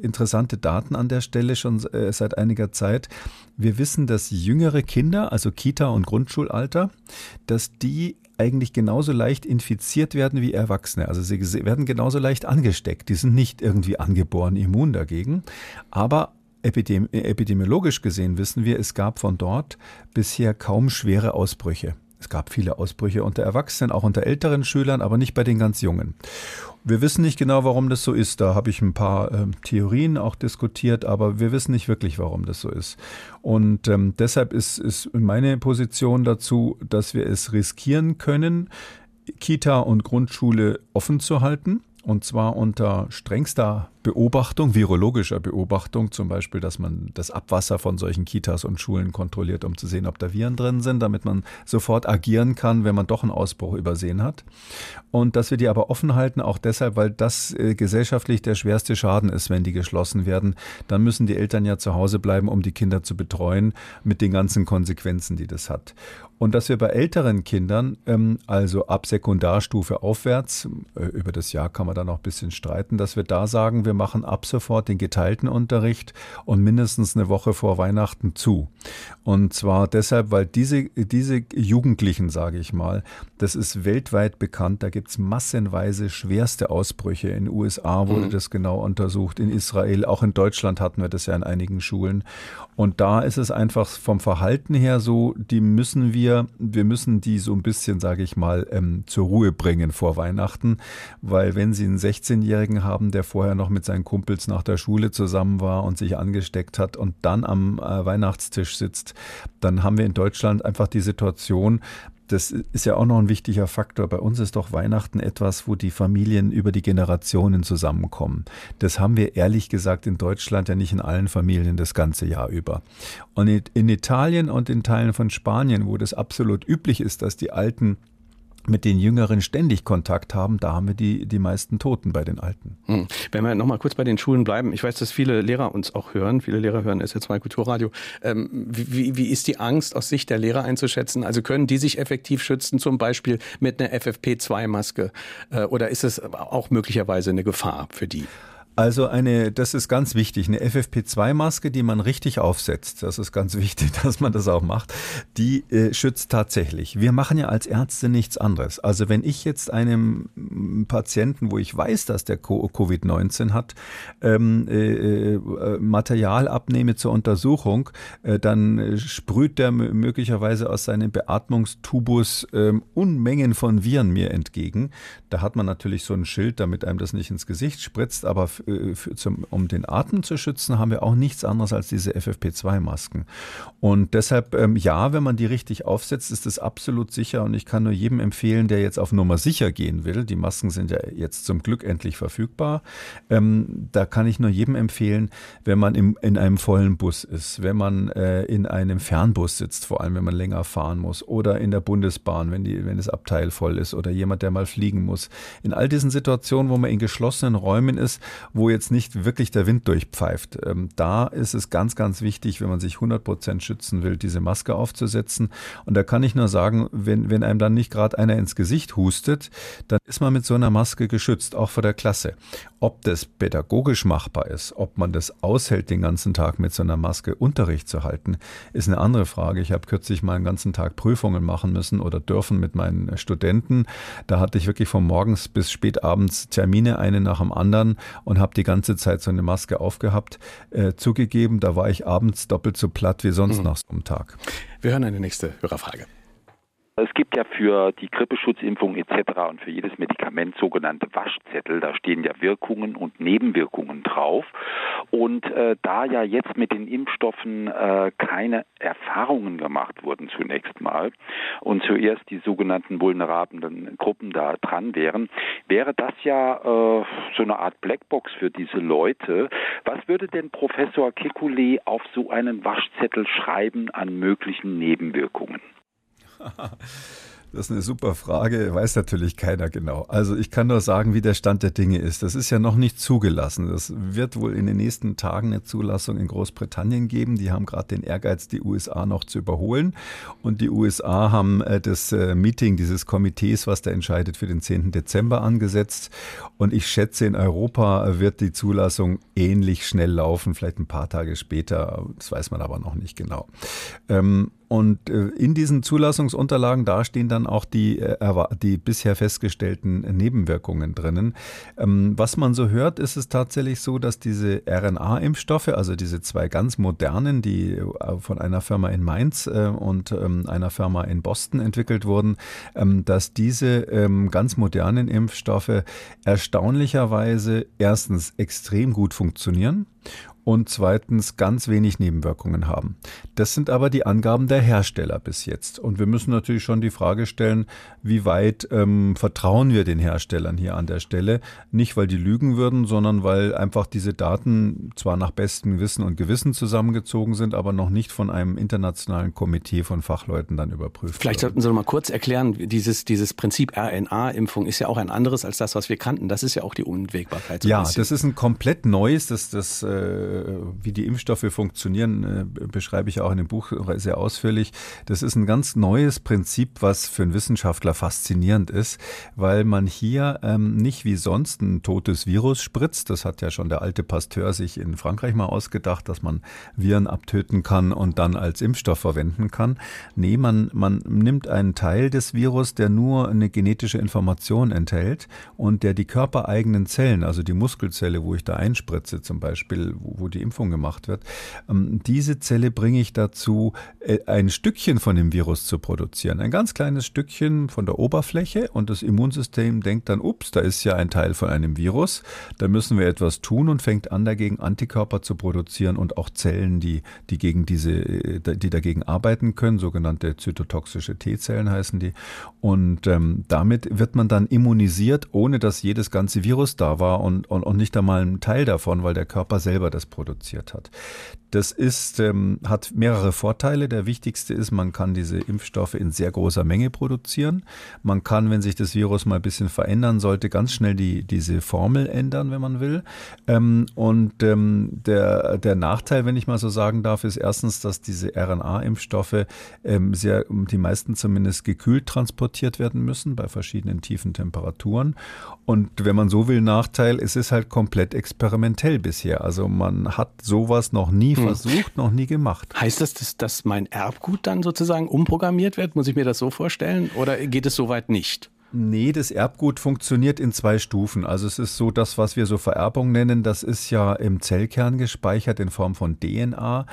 interessante Daten an der Stelle schon äh, seit einiger Zeit. Wir wissen, dass jüngere Kinder, also Kita und Grundschulalter, dass die eigentlich genauso leicht infiziert werden wie Erwachsene. Also sie werden genauso leicht angesteckt. Die sind nicht irgendwie angeboren immun dagegen. Aber epidemiologisch gesehen wissen wir, es gab von dort bisher kaum schwere Ausbrüche. Es gab viele Ausbrüche unter Erwachsenen, auch unter älteren Schülern, aber nicht bei den ganz Jungen. Wir wissen nicht genau, warum das so ist. Da habe ich ein paar äh, Theorien auch diskutiert, aber wir wissen nicht wirklich, warum das so ist. Und ähm, deshalb ist, ist meine Position dazu, dass wir es riskieren können, Kita und Grundschule offen zu halten und zwar unter strengster Beobachtung, virologischer Beobachtung, zum Beispiel, dass man das Abwasser von solchen Kitas und Schulen kontrolliert, um zu sehen, ob da Viren drin sind, damit man sofort agieren kann, wenn man doch einen Ausbruch übersehen hat. Und dass wir die aber offen halten, auch deshalb, weil das äh, gesellschaftlich der schwerste Schaden ist, wenn die geschlossen werden. Dann müssen die Eltern ja zu Hause bleiben, um die Kinder zu betreuen, mit den ganzen Konsequenzen, die das hat. Und dass wir bei älteren Kindern, ähm, also ab Sekundarstufe aufwärts, äh, über das Jahr kann man da noch ein bisschen streiten, dass wir da sagen, wir machen ab sofort den geteilten Unterricht und mindestens eine Woche vor Weihnachten zu. Und zwar deshalb, weil diese, diese Jugendlichen, sage ich mal, das ist weltweit bekannt, da gibt's massenweise schwerste Ausbrüche. In den USA wurde mhm. das genau untersucht, in Israel, auch in Deutschland hatten wir das ja in einigen Schulen. Und da ist es einfach vom Verhalten her so, die müssen wir wir, wir müssen die so ein bisschen, sage ich mal, ähm, zur Ruhe bringen vor Weihnachten, weil wenn Sie einen 16-Jährigen haben, der vorher noch mit seinen Kumpels nach der Schule zusammen war und sich angesteckt hat und dann am äh, Weihnachtstisch sitzt, dann haben wir in Deutschland einfach die Situation, das ist ja auch noch ein wichtiger Faktor. Bei uns ist doch Weihnachten etwas, wo die Familien über die Generationen zusammenkommen. Das haben wir ehrlich gesagt in Deutschland ja nicht in allen Familien das ganze Jahr über. Und in Italien und in Teilen von Spanien, wo das absolut üblich ist, dass die Alten mit den Jüngeren ständig Kontakt haben, da haben wir die, die meisten Toten bei den Alten. Hm. Wenn wir nochmal kurz bei den Schulen bleiben, ich weiß, dass viele Lehrer uns auch hören, viele Lehrer hören SR2 Kulturradio. Ähm, wie, wie ist die Angst aus Sicht der Lehrer einzuschätzen? Also können die sich effektiv schützen, zum Beispiel mit einer FFP2-Maske? Äh, oder ist es auch möglicherweise eine Gefahr für die? Also eine, das ist ganz wichtig, eine FFP2-Maske, die man richtig aufsetzt. Das ist ganz wichtig, dass man das auch macht. Die äh, schützt tatsächlich. Wir machen ja als Ärzte nichts anderes. Also wenn ich jetzt einem Patienten, wo ich weiß, dass der Covid-19 hat, ähm, äh, äh, Material abnehme zur Untersuchung, äh, dann sprüht der möglicherweise aus seinem Beatmungstubus äh, Unmengen von Viren mir entgegen. Da hat man natürlich so ein Schild, damit einem das nicht ins Gesicht spritzt, aber äh, für, zum, um den Atem zu schützen, haben wir auch nichts anderes als diese FFP2-Masken. Und deshalb, ähm, ja, wenn man die richtig aufsetzt, ist es absolut sicher. Und ich kann nur jedem empfehlen, der jetzt auf Nummer sicher gehen will, die Masken sind ja jetzt zum Glück endlich verfügbar, ähm, da kann ich nur jedem empfehlen, wenn man im, in einem vollen Bus ist, wenn man äh, in einem Fernbus sitzt, vor allem wenn man länger fahren muss, oder in der Bundesbahn, wenn, die, wenn das Abteil voll ist, oder jemand, der mal fliegen muss. In all diesen Situationen, wo man in geschlossenen Räumen ist, wo jetzt nicht wirklich der Wind durchpfeift. Ähm, da ist es ganz, ganz wichtig, wenn man sich 100 Prozent schützen will, diese Maske aufzusetzen. Und da kann ich nur sagen, wenn, wenn einem dann nicht gerade einer ins Gesicht hustet, dann ist man mit so einer Maske geschützt, auch vor der Klasse. Ob das pädagogisch machbar ist, ob man das aushält, den ganzen Tag mit so einer Maske Unterricht zu halten, ist eine andere Frage. Ich habe kürzlich mal einen ganzen Tag Prüfungen machen müssen oder dürfen mit meinen Studenten. Da hatte ich wirklich von morgens bis spät abends Termine, eine nach dem anderen und habe die ganze Zeit so eine Maske aufgehabt. Äh, zugegeben, da war ich abends doppelt so platt wie sonst mhm. nach so einem Tag. Wir hören eine nächste Hörerfrage. Es gibt ja für die Grippeschutzimpfung etc. und für jedes Medikament sogenannte Waschzettel. Da stehen ja Wirkungen und Nebenwirkungen drauf. Und äh, da ja jetzt mit den Impfstoffen äh, keine Erfahrungen gemacht wurden zunächst mal und zuerst die sogenannten vulnerablen Gruppen da dran wären, wäre das ja äh, so eine Art Blackbox für diese Leute. Was würde denn Professor Kekulé auf so einen Waschzettel schreiben an möglichen Nebenwirkungen? Das ist eine super Frage, weiß natürlich keiner genau. Also ich kann nur sagen, wie der Stand der Dinge ist. Das ist ja noch nicht zugelassen. Das wird wohl in den nächsten Tagen eine Zulassung in Großbritannien geben. Die haben gerade den Ehrgeiz, die USA noch zu überholen. Und die USA haben äh, das äh, Meeting dieses Komitees, was da entscheidet, für den 10. Dezember angesetzt. Und ich schätze, in Europa wird die Zulassung ähnlich schnell laufen, vielleicht ein paar Tage später. Das weiß man aber noch nicht genau. Ähm, und äh, in diesen Zulassungsunterlagen, da stehen dann auch die, äh, die bisher festgestellten Nebenwirkungen drinnen. Ähm, was man so hört, ist es tatsächlich so, dass diese RNA-Impfstoffe, also diese zwei ganz modernen, die äh, von einer Firma in Mainz und ähm, einer Firma in Boston entwickelt wurden, ähm, dass diese ganz modernen Impfstoffe erstaunlicherweise erstens extrem gut funktionieren und zweitens ganz wenig Nebenwirkungen haben. Das sind aber die Angaben der Hersteller bis jetzt. Und wir müssen natürlich schon die Frage stellen, wie weit ähm, vertrauen wir den Herstellern hier an der Stelle? Nicht, weil die lügen würden, sondern weil einfach diese Daten zwar nach bestem Wissen und Gewissen zusammengezogen sind, aber noch nicht von einem internationalen Komitee von Fachleuten dann überprüft Vielleicht sollten Sie noch mal kurz erklären, dieses, dieses Prinzip RNA-Impfung ist ja auch ein anderes als das, was wir kannten. Das ist ja auch die Unwägbarkeit. So ja, das ist ein komplett neues, das, das äh, wie die Impfstoffe funktionieren, äh, beschreibe ich auch in dem Buch sehr ausführlich. Das ist ein ganz neues Prinzip, was für einen Wissenschaftler faszinierend ist, weil man hier ähm, nicht wie sonst ein totes Virus spritzt. Das hat ja schon der alte Pasteur sich in Frankreich mal ausgedacht, dass man Viren abtöten kann und dann als Impfstoff verwenden kann. Nee, man, man nimmt einen Teil des Virus, der nur eine genetische Information enthält und der die körpereigenen Zellen, also die Muskelzelle, wo ich da einspritze zum Beispiel, wo die Impfung gemacht wird. Ähm, diese Zelle bringe ich dazu, äh, ein Stückchen von dem Virus zu produzieren. Ein ganz kleines Stückchen von der Oberfläche und das Immunsystem denkt dann, ups, da ist ja ein Teil von einem Virus, da müssen wir etwas tun und fängt an, dagegen Antikörper zu produzieren und auch Zellen, die, die gegen diese, äh, die dagegen arbeiten können, sogenannte zytotoxische T-Zellen heißen die. Und ähm, damit wird man dann immunisiert, ohne dass jedes ganze Virus da war und, und, und nicht einmal ein Teil davon, weil der Körper selber das produziert hat. Das ist, ähm, hat mehrere Vorteile. Der wichtigste ist, man kann diese Impfstoffe in sehr großer Menge produzieren. Man kann, wenn sich das Virus mal ein bisschen verändern sollte, ganz schnell die, diese Formel ändern, wenn man will. Ähm, und ähm, der, der Nachteil, wenn ich mal so sagen darf, ist erstens, dass diese RNA-Impfstoffe ähm, sehr, die meisten zumindest gekühlt transportiert werden müssen bei verschiedenen tiefen Temperaturen. Und wenn man so will, Nachteil, es ist halt komplett experimentell bisher. Also man hat sowas noch nie hm. versucht, noch nie gemacht. Heißt das, dass, dass mein Erbgut dann sozusagen umprogrammiert wird? Muss ich mir das so vorstellen? Oder geht es soweit nicht? Nee, das Erbgut funktioniert in zwei Stufen. Also es ist so, das, was wir so Vererbung nennen, das ist ja im Zellkern gespeichert in Form von DNA.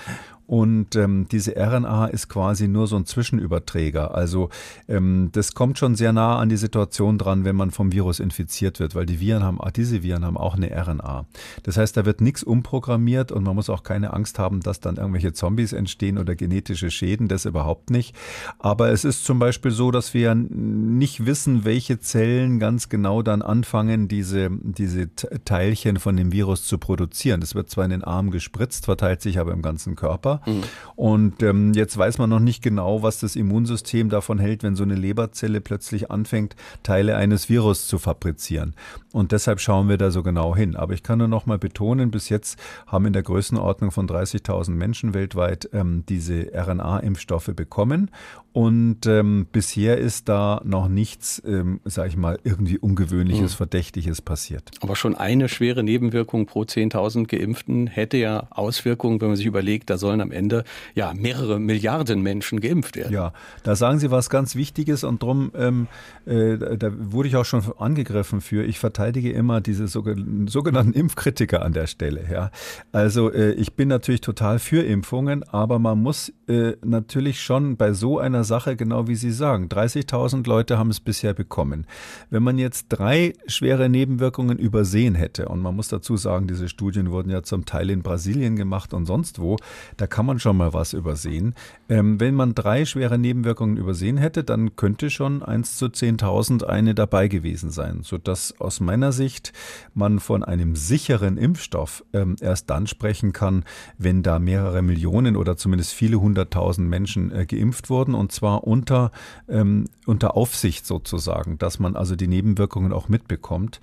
Und ähm, diese RNA ist quasi nur so ein Zwischenüberträger. Also ähm, das kommt schon sehr nah an die Situation dran, wenn man vom Virus infiziert wird, weil die Viren haben, diese Viren haben auch eine RNA. Das heißt, da wird nichts umprogrammiert und man muss auch keine Angst haben, dass dann irgendwelche Zombies entstehen oder genetische Schäden. Das überhaupt nicht. Aber es ist zum Beispiel so, dass wir nicht wissen, welche Zellen ganz genau dann anfangen, diese, diese Teilchen von dem Virus zu produzieren. Das wird zwar in den Arm gespritzt, verteilt sich aber im ganzen Körper. Mhm. Und ähm, jetzt weiß man noch nicht genau, was das Immunsystem davon hält, wenn so eine Leberzelle plötzlich anfängt, Teile eines Virus zu fabrizieren. Und deshalb schauen wir da so genau hin. Aber ich kann nur noch mal betonen, bis jetzt haben in der Größenordnung von 30.000 Menschen weltweit ähm, diese RNA-Impfstoffe bekommen. Und ähm, bisher ist da noch nichts, ähm, sage ich mal, irgendwie Ungewöhnliches, mhm. Verdächtiges passiert. Aber schon eine schwere Nebenwirkung pro 10.000 Geimpften hätte ja Auswirkungen, wenn man sich überlegt, da sollen am Ende ja mehrere Milliarden Menschen geimpft werden. Ja, da sagen Sie was ganz Wichtiges und drum, ähm, äh, da wurde ich auch schon angegriffen für. Ich verteidige immer diese sogenannten Impfkritiker an der Stelle. Ja, also äh, ich bin natürlich total für Impfungen, aber man muss äh, natürlich schon bei so einer Sache, genau wie Sie sagen, 30.000 Leute haben es bisher bekommen. Wenn man jetzt drei schwere Nebenwirkungen übersehen hätte, und man muss dazu sagen, diese Studien wurden ja zum Teil in Brasilien gemacht und sonst wo, da kann man schon mal was übersehen. Ähm, wenn man drei schwere Nebenwirkungen übersehen hätte, dann könnte schon 1 zu 10.000 eine dabei gewesen sein, sodass aus meiner Sicht man von einem sicheren Impfstoff ähm, erst dann sprechen kann, wenn da mehrere Millionen oder zumindest viele hunderttausend Menschen äh, geimpft wurden und zwar unter, ähm, unter Aufsicht sozusagen, dass man also die Nebenwirkungen auch mitbekommt.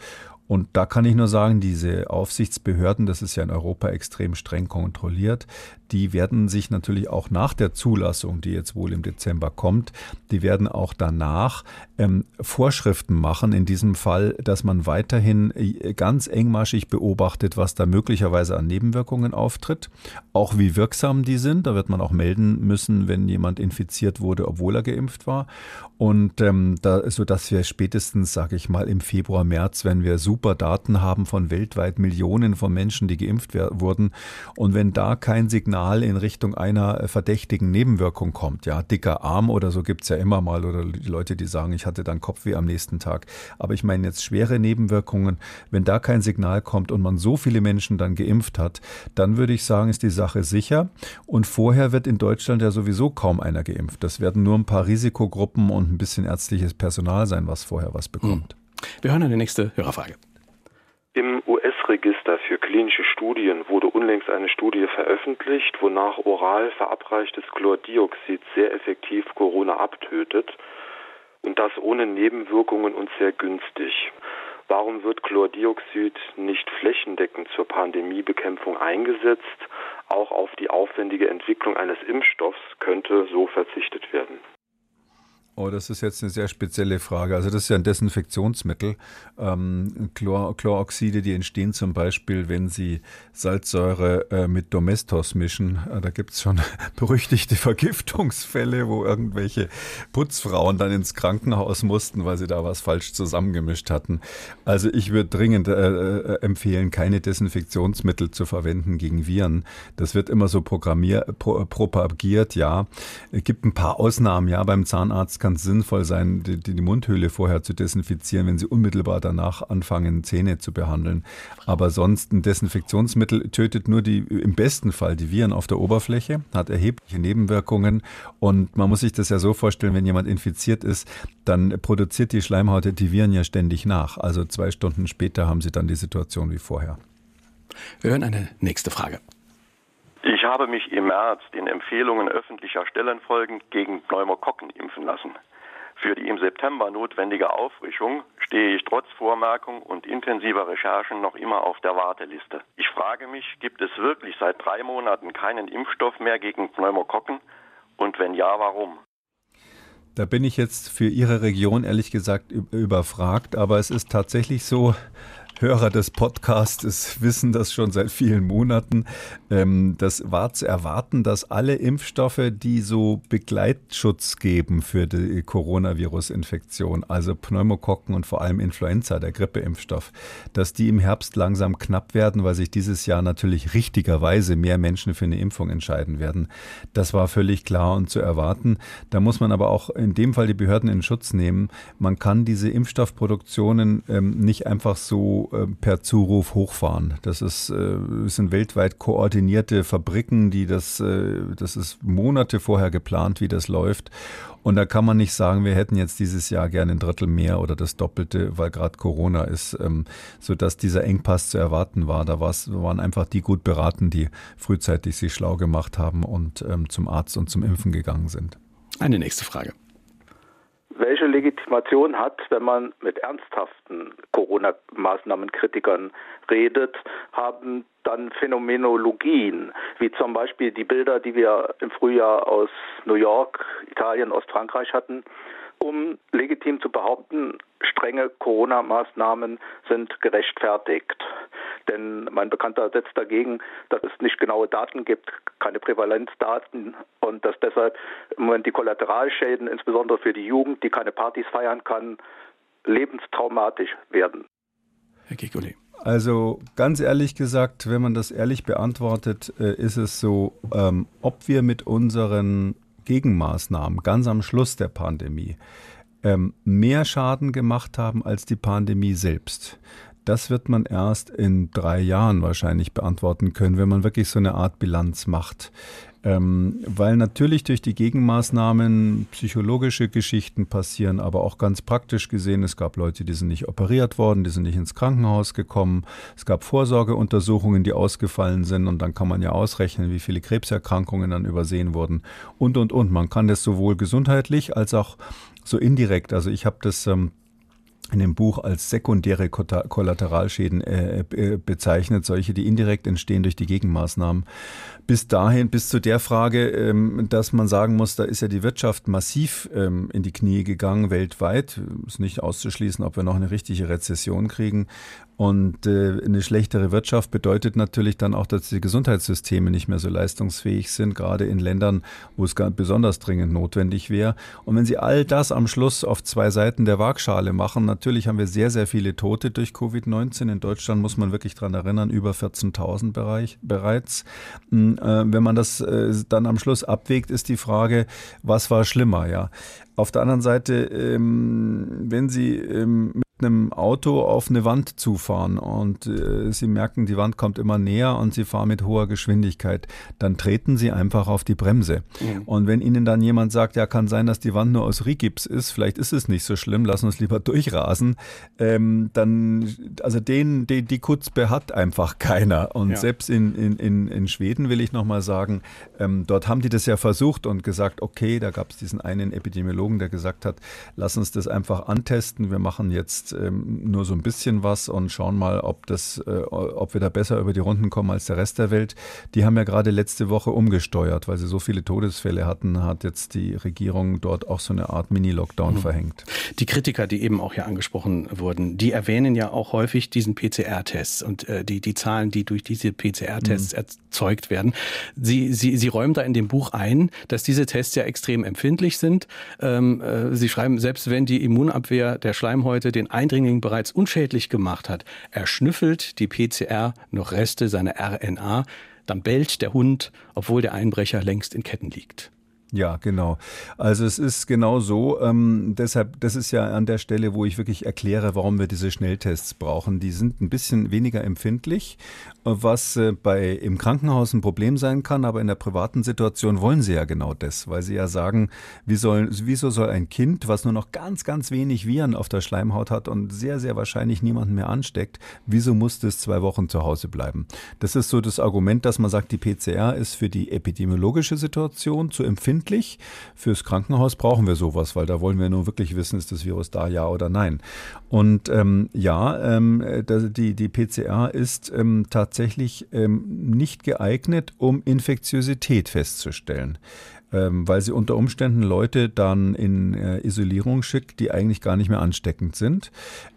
Und da kann ich nur sagen, diese Aufsichtsbehörden, das ist ja in Europa extrem streng kontrolliert, die werden sich natürlich auch nach der Zulassung, die jetzt wohl im Dezember kommt, die werden auch danach ähm, Vorschriften machen, in diesem Fall, dass man weiterhin äh, ganz engmaschig beobachtet, was da möglicherweise an Nebenwirkungen auftritt, auch wie wirksam die sind. Da wird man auch melden müssen, wenn jemand infiziert wurde, obwohl er geimpft war. Und ähm, da, so dass wir spätestens, sage ich mal, im Februar, März, wenn wir super Daten haben von weltweit Millionen von Menschen, die geimpft wurden, und wenn da kein Signal in Richtung einer äh, verdächtigen Nebenwirkung kommt. Ja, dicker Arm oder so gibt es ja immer mal oder die Leute, die sagen, ich hatte dann Kopfweh am nächsten Tag. Aber ich meine jetzt schwere Nebenwirkungen, wenn da kein Signal kommt und man so viele Menschen dann geimpft hat, dann würde ich sagen, ist die Sache sicher. Und vorher wird in Deutschland ja sowieso kaum einer geimpft. Das werden nur ein paar Risikogruppen und ein bisschen ärztliches Personal sein, was vorher was bekommt. Hm. Wir hören eine nächste Hörerfrage. Im US-Register für klinische Studien wurde unlängst eine Studie veröffentlicht, wonach oral verabreichtes Chlordioxid sehr effektiv Corona abtötet und das ohne Nebenwirkungen und sehr günstig. Warum wird Chlordioxid nicht flächendeckend zur Pandemiebekämpfung eingesetzt? Auch auf die aufwendige Entwicklung eines Impfstoffs könnte so verzichtet werden. Oh, das ist jetzt eine sehr spezielle Frage. Also das ist ja ein Desinfektionsmittel. Ähm, Chlor Chloroxide, die entstehen zum Beispiel, wenn Sie Salzsäure äh, mit Domestos mischen. Äh, da gibt's schon berüchtigte Vergiftungsfälle, wo irgendwelche Putzfrauen dann ins Krankenhaus mussten, weil sie da was falsch zusammengemischt hatten. Also ich würde dringend äh, äh empfehlen, keine Desinfektionsmittel zu verwenden gegen Viren. Das wird immer so pro, propagiert, ja. Es gibt ein paar Ausnahmen, ja. Beim Zahnarzt kann es sinnvoll sein, die, die Mundhöhle vorher zu desinfizieren, wenn Sie unmittelbar danach anfangen, Zähne zu behandeln. Aber sonst ein Desinfektionsmittel tötet nur die, im besten Fall die Viren auf der Oberfläche, hat erhebliche Nebenwirkungen. Und man muss sich das ja so vorstellen, wenn jemand infiziert ist, dann produziert die Schleimhaut die Viren ja ständig nach. Also zwei Stunden später haben Sie dann die Situation wie vorher. Wir hören eine nächste Frage. Ich habe mich im März den Empfehlungen öffentlicher Stellen folgend gegen Pneumokokken impfen lassen. Für die im September notwendige Auffrischung stehe ich trotz Vormerkung und intensiver Recherchen noch immer auf der Warteliste. Ich frage mich, gibt es wirklich seit drei Monaten keinen Impfstoff mehr gegen Pneumokokken? Und wenn ja, warum? Da bin ich jetzt für Ihre Region ehrlich gesagt überfragt, aber es ist tatsächlich so, Hörer des Podcasts wissen das schon seit vielen Monaten. Ähm, das war zu erwarten, dass alle Impfstoffe, die so Begleitschutz geben für die Coronavirus-Infektion, also Pneumokokken und vor allem Influenza, der Grippeimpfstoff, dass die im Herbst langsam knapp werden, weil sich dieses Jahr natürlich richtigerweise mehr Menschen für eine Impfung entscheiden werden. Das war völlig klar und zu erwarten. Da muss man aber auch in dem Fall die Behörden in Schutz nehmen. Man kann diese Impfstoffproduktionen ähm, nicht einfach so äh, per Zuruf hochfahren. Das ist, äh, sind weltweit koordinierte Fabriken, die das, äh, das ist Monate vorher geplant, wie das läuft. Und da kann man nicht sagen, wir hätten jetzt dieses Jahr gerne ein Drittel mehr oder das Doppelte, weil gerade Corona ist, ähm, so dass dieser Engpass zu erwarten war. Da waren einfach die gut beraten, die frühzeitig sich schlau gemacht haben und ähm, zum Arzt und zum Impfen gegangen sind. Eine nächste Frage welche Legitimation hat, wenn man mit ernsthaften Corona-Maßnahmenkritikern redet, haben dann Phänomenologien, wie zum Beispiel die Bilder, die wir im Frühjahr aus New York, Italien, Ostfrankreich hatten, um legitim zu behaupten, strenge Corona-Maßnahmen sind gerechtfertigt. Denn mein Bekannter setzt dagegen, dass es nicht genaue Daten gibt, keine Prävalenzdaten und dass deshalb im Moment die Kollateralschäden, insbesondere für die Jugend, die keine Partys feiern kann, lebenstraumatisch werden. Herr Kikuli. Also ganz ehrlich gesagt, wenn man das ehrlich beantwortet, äh, ist es so, ähm, ob wir mit unseren Gegenmaßnahmen ganz am Schluss der Pandemie ähm, mehr Schaden gemacht haben als die Pandemie selbst. Das wird man erst in drei Jahren wahrscheinlich beantworten können, wenn man wirklich so eine Art Bilanz macht. Ähm, weil natürlich durch die Gegenmaßnahmen psychologische Geschichten passieren, aber auch ganz praktisch gesehen, es gab Leute, die sind nicht operiert worden, die sind nicht ins Krankenhaus gekommen. Es gab Vorsorgeuntersuchungen, die ausgefallen sind und dann kann man ja ausrechnen, wie viele Krebserkrankungen dann übersehen wurden und, und, und. Man kann das sowohl gesundheitlich als auch so indirekt. Also ich habe das ähm, in dem Buch als sekundäre Kollateralschäden äh, äh, bezeichnet, solche, die indirekt entstehen durch die Gegenmaßnahmen. Bis dahin, bis zu der Frage, ähm, dass man sagen muss, da ist ja die Wirtschaft massiv ähm, in die Knie gegangen, weltweit. Ist nicht auszuschließen, ob wir noch eine richtige Rezession kriegen. Und äh, eine schlechtere Wirtschaft bedeutet natürlich dann auch, dass die Gesundheitssysteme nicht mehr so leistungsfähig sind, gerade in Ländern, wo es besonders dringend notwendig wäre. Und wenn Sie all das am Schluss auf zwei Seiten der Waagschale machen, natürlich haben wir sehr, sehr viele Tote durch Covid-19. In Deutschland muss man wirklich dran erinnern, über 14.000 Bereich, bereits. Hm, äh, wenn man das äh, dann am Schluss abwägt, ist die Frage, was war schlimmer, ja. Auf der anderen Seite, ähm, wenn Sie ähm, einem Auto auf eine Wand zufahren und äh, Sie merken, die Wand kommt immer näher und Sie fahren mit hoher Geschwindigkeit, dann treten Sie einfach auf die Bremse. Mhm. Und wenn Ihnen dann jemand sagt, ja, kann sein, dass die Wand nur aus Rigips ist, vielleicht ist es nicht so schlimm, lassen uns lieber durchrasen, ähm, dann, also den, die, die Kutzbe hat einfach keiner. Und ja. selbst in, in, in, in Schweden will ich nochmal sagen, ähm, dort haben die das ja versucht und gesagt, okay, da gab es diesen einen Epidemiologen, der gesagt hat, lass uns das einfach antesten, wir machen jetzt ähm, nur so ein bisschen was und schauen mal, ob das, äh, ob wir da besser über die Runden kommen als der Rest der Welt. Die haben ja gerade letzte Woche umgesteuert, weil sie so viele Todesfälle hatten, hat jetzt die Regierung dort auch so eine Art Mini-Lockdown mhm. verhängt. Die Kritiker, die eben auch hier angesprochen wurden, die erwähnen ja auch häufig diesen PCR-Test und äh, die, die Zahlen, die durch diese PCR-Tests mhm. erzeugt werden. Sie, sie, sie räumen da in dem Buch ein, dass diese Tests ja extrem empfindlich sind. Ähm, äh, sie schreiben, selbst wenn die Immunabwehr der Schleimhäute den Eindringling bereits unschädlich gemacht hat, erschnüffelt die PCR noch Reste seiner RNA, dann bellt der Hund, obwohl der Einbrecher längst in Ketten liegt. Ja, genau. Also es ist genau so. Ähm, deshalb, das ist ja an der Stelle, wo ich wirklich erkläre, warum wir diese Schnelltests brauchen. Die sind ein bisschen weniger empfindlich, was äh, bei im Krankenhaus ein Problem sein kann, aber in der privaten Situation wollen sie ja genau das, weil sie ja sagen, wie soll, wieso soll ein Kind, was nur noch ganz, ganz wenig Viren auf der Schleimhaut hat und sehr, sehr wahrscheinlich niemanden mehr ansteckt, wieso muss das zwei Wochen zu Hause bleiben? Das ist so das Argument, dass man sagt, die PCR ist für die epidemiologische Situation zu empfinden verbindlich. Fürs Krankenhaus brauchen wir sowas, weil da wollen wir nur wirklich wissen, ist das Virus da, ja oder nein. Und ähm, ja, ähm, die, die PCR ist ähm, tatsächlich ähm, nicht geeignet, um Infektiosität festzustellen ähm, weil sie unter Umständen Leute dann in äh, Isolierung schickt, die eigentlich gar nicht mehr ansteckend sind.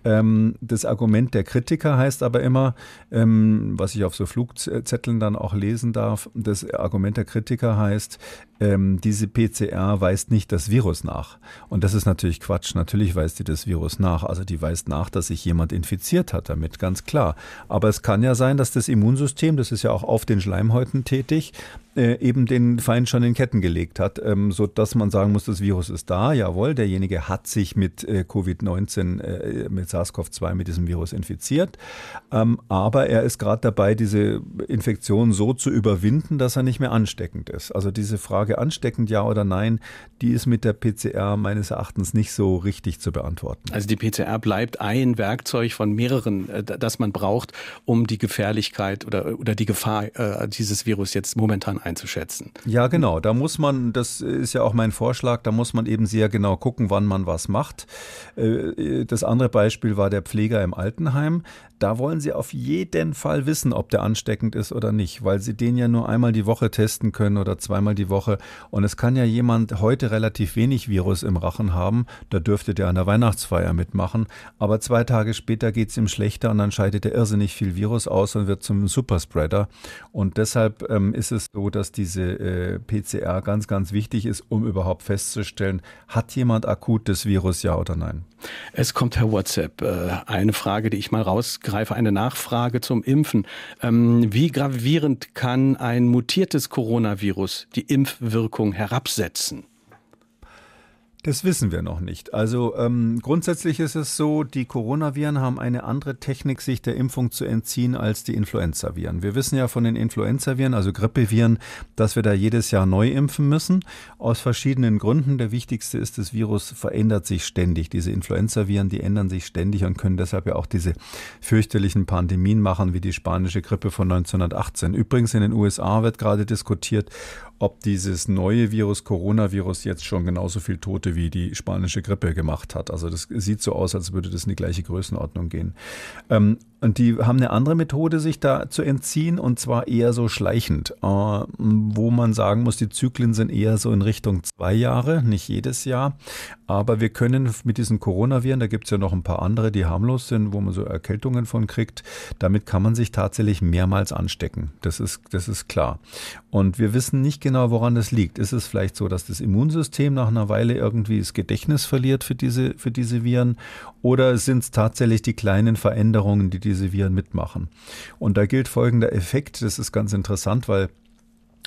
Ähm, das Argument der Kritiker heißt aber immer, ähm, was ich auf so Flugzetteln dann auch lesen darf, das Argument der Kritiker heißt, ähm, diese PCR weist nicht das Virus nach. Und das ist natürlich Quatsch. Natürlich weist die das Virus nach. Also die weist nach, dass sich jemand infiziert hat damit, ganz klar. Aber es kann ja sein, dass das Immunsystem, das ist ja auch auf den Schleimhäuten tätig, äh, eben den Feind schon in Ketten gelegt hat, ähm, so dass man sagen muss, das Virus ist da. Jawohl, derjenige hat sich mit äh, Covid-19, äh, mit SARS-CoV-2, mit diesem Virus infiziert. Ähm, aber er ist gerade dabei, diese Infektion so zu überwinden, dass er nicht mehr ansteckend ist. Also diese Frage ansteckend ja oder nein, die ist mit der PCR meines Erachtens nicht so richtig zu beantworten. Also die PCR bleibt ein Werkzeug von mehreren, äh, das man braucht, um die Gefährlichkeit oder, oder die Gefahr äh, dieses Virus jetzt momentan einzuschätzen. Ja, genau. Da muss man, das ist ja auch mein Vorschlag, da muss man eben sehr genau gucken, wann man was macht. Äh, das andere Beispiel war der Pfleger im Altenheim. Da wollen Sie auf jeden Fall wissen, ob der ansteckend ist oder nicht, weil Sie den ja nur einmal die Woche testen können oder zweimal die Woche. Und es kann ja jemand heute relativ wenig Virus im Rachen haben, da dürfte der an der Weihnachtsfeier mitmachen. Aber zwei Tage später geht es ihm schlechter und dann scheidet er irrsinnig viel Virus aus und wird zum Superspreader. Und deshalb ähm, ist es so, dass diese äh, PCR ganz, ganz wichtig ist, um überhaupt festzustellen, hat jemand akut das Virus, ja oder nein? Es kommt Herr WhatsApp. Äh, eine Frage, die ich mal rausgreife, eine Nachfrage zum Impfen. Ähm, wie gravierend kann ein mutiertes Coronavirus die Impfwirkung herabsetzen? Das wissen wir noch nicht. Also ähm, grundsätzlich ist es so, die Coronaviren haben eine andere Technik, sich der Impfung zu entziehen als die Influenzaviren. Wir wissen ja von den Influenzaviren, also Grippeviren, dass wir da jedes Jahr neu impfen müssen. Aus verschiedenen Gründen. Der wichtigste ist, das Virus verändert sich ständig. Diese Influenzaviren, die ändern sich ständig und können deshalb ja auch diese fürchterlichen Pandemien machen, wie die spanische Grippe von 1918. Übrigens in den USA wird gerade diskutiert, ob dieses neue Virus, Coronavirus, jetzt schon genauso viel Tote wie die spanische Grippe gemacht hat. Also das sieht so aus, als würde das in die gleiche Größenordnung gehen. Ähm, und die haben eine andere Methode, sich da zu entziehen, und zwar eher so schleichend, äh, wo man sagen muss, die Zyklen sind eher so in Richtung zwei Jahre, nicht jedes Jahr. Aber wir können mit diesen Coronaviren, da gibt es ja noch ein paar andere, die harmlos sind, wo man so Erkältungen von kriegt, damit kann man sich tatsächlich mehrmals anstecken. Das ist, das ist klar. Und wir wissen nicht genau, woran das liegt. Ist es vielleicht so, dass das Immunsystem nach einer Weile irgendwie das Gedächtnis verliert für diese, für diese Viren? Oder sind es tatsächlich die kleinen Veränderungen, die diese Viren mitmachen? Und da gilt folgender Effekt. Das ist ganz interessant, weil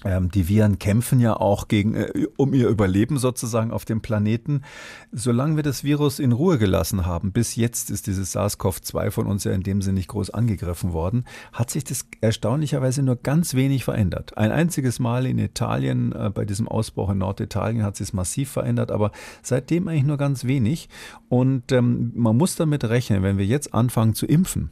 die Viren kämpfen ja auch gegen, äh, um ihr Überleben sozusagen auf dem Planeten. Solange wir das Virus in Ruhe gelassen haben, bis jetzt ist dieses SARS-CoV-2 von uns ja in dem Sinne nicht groß angegriffen worden, hat sich das erstaunlicherweise nur ganz wenig verändert. Ein einziges Mal in Italien, äh, bei diesem Ausbruch in Norditalien, hat sich es massiv verändert, aber seitdem eigentlich nur ganz wenig. Und ähm, man muss damit rechnen, wenn wir jetzt anfangen zu impfen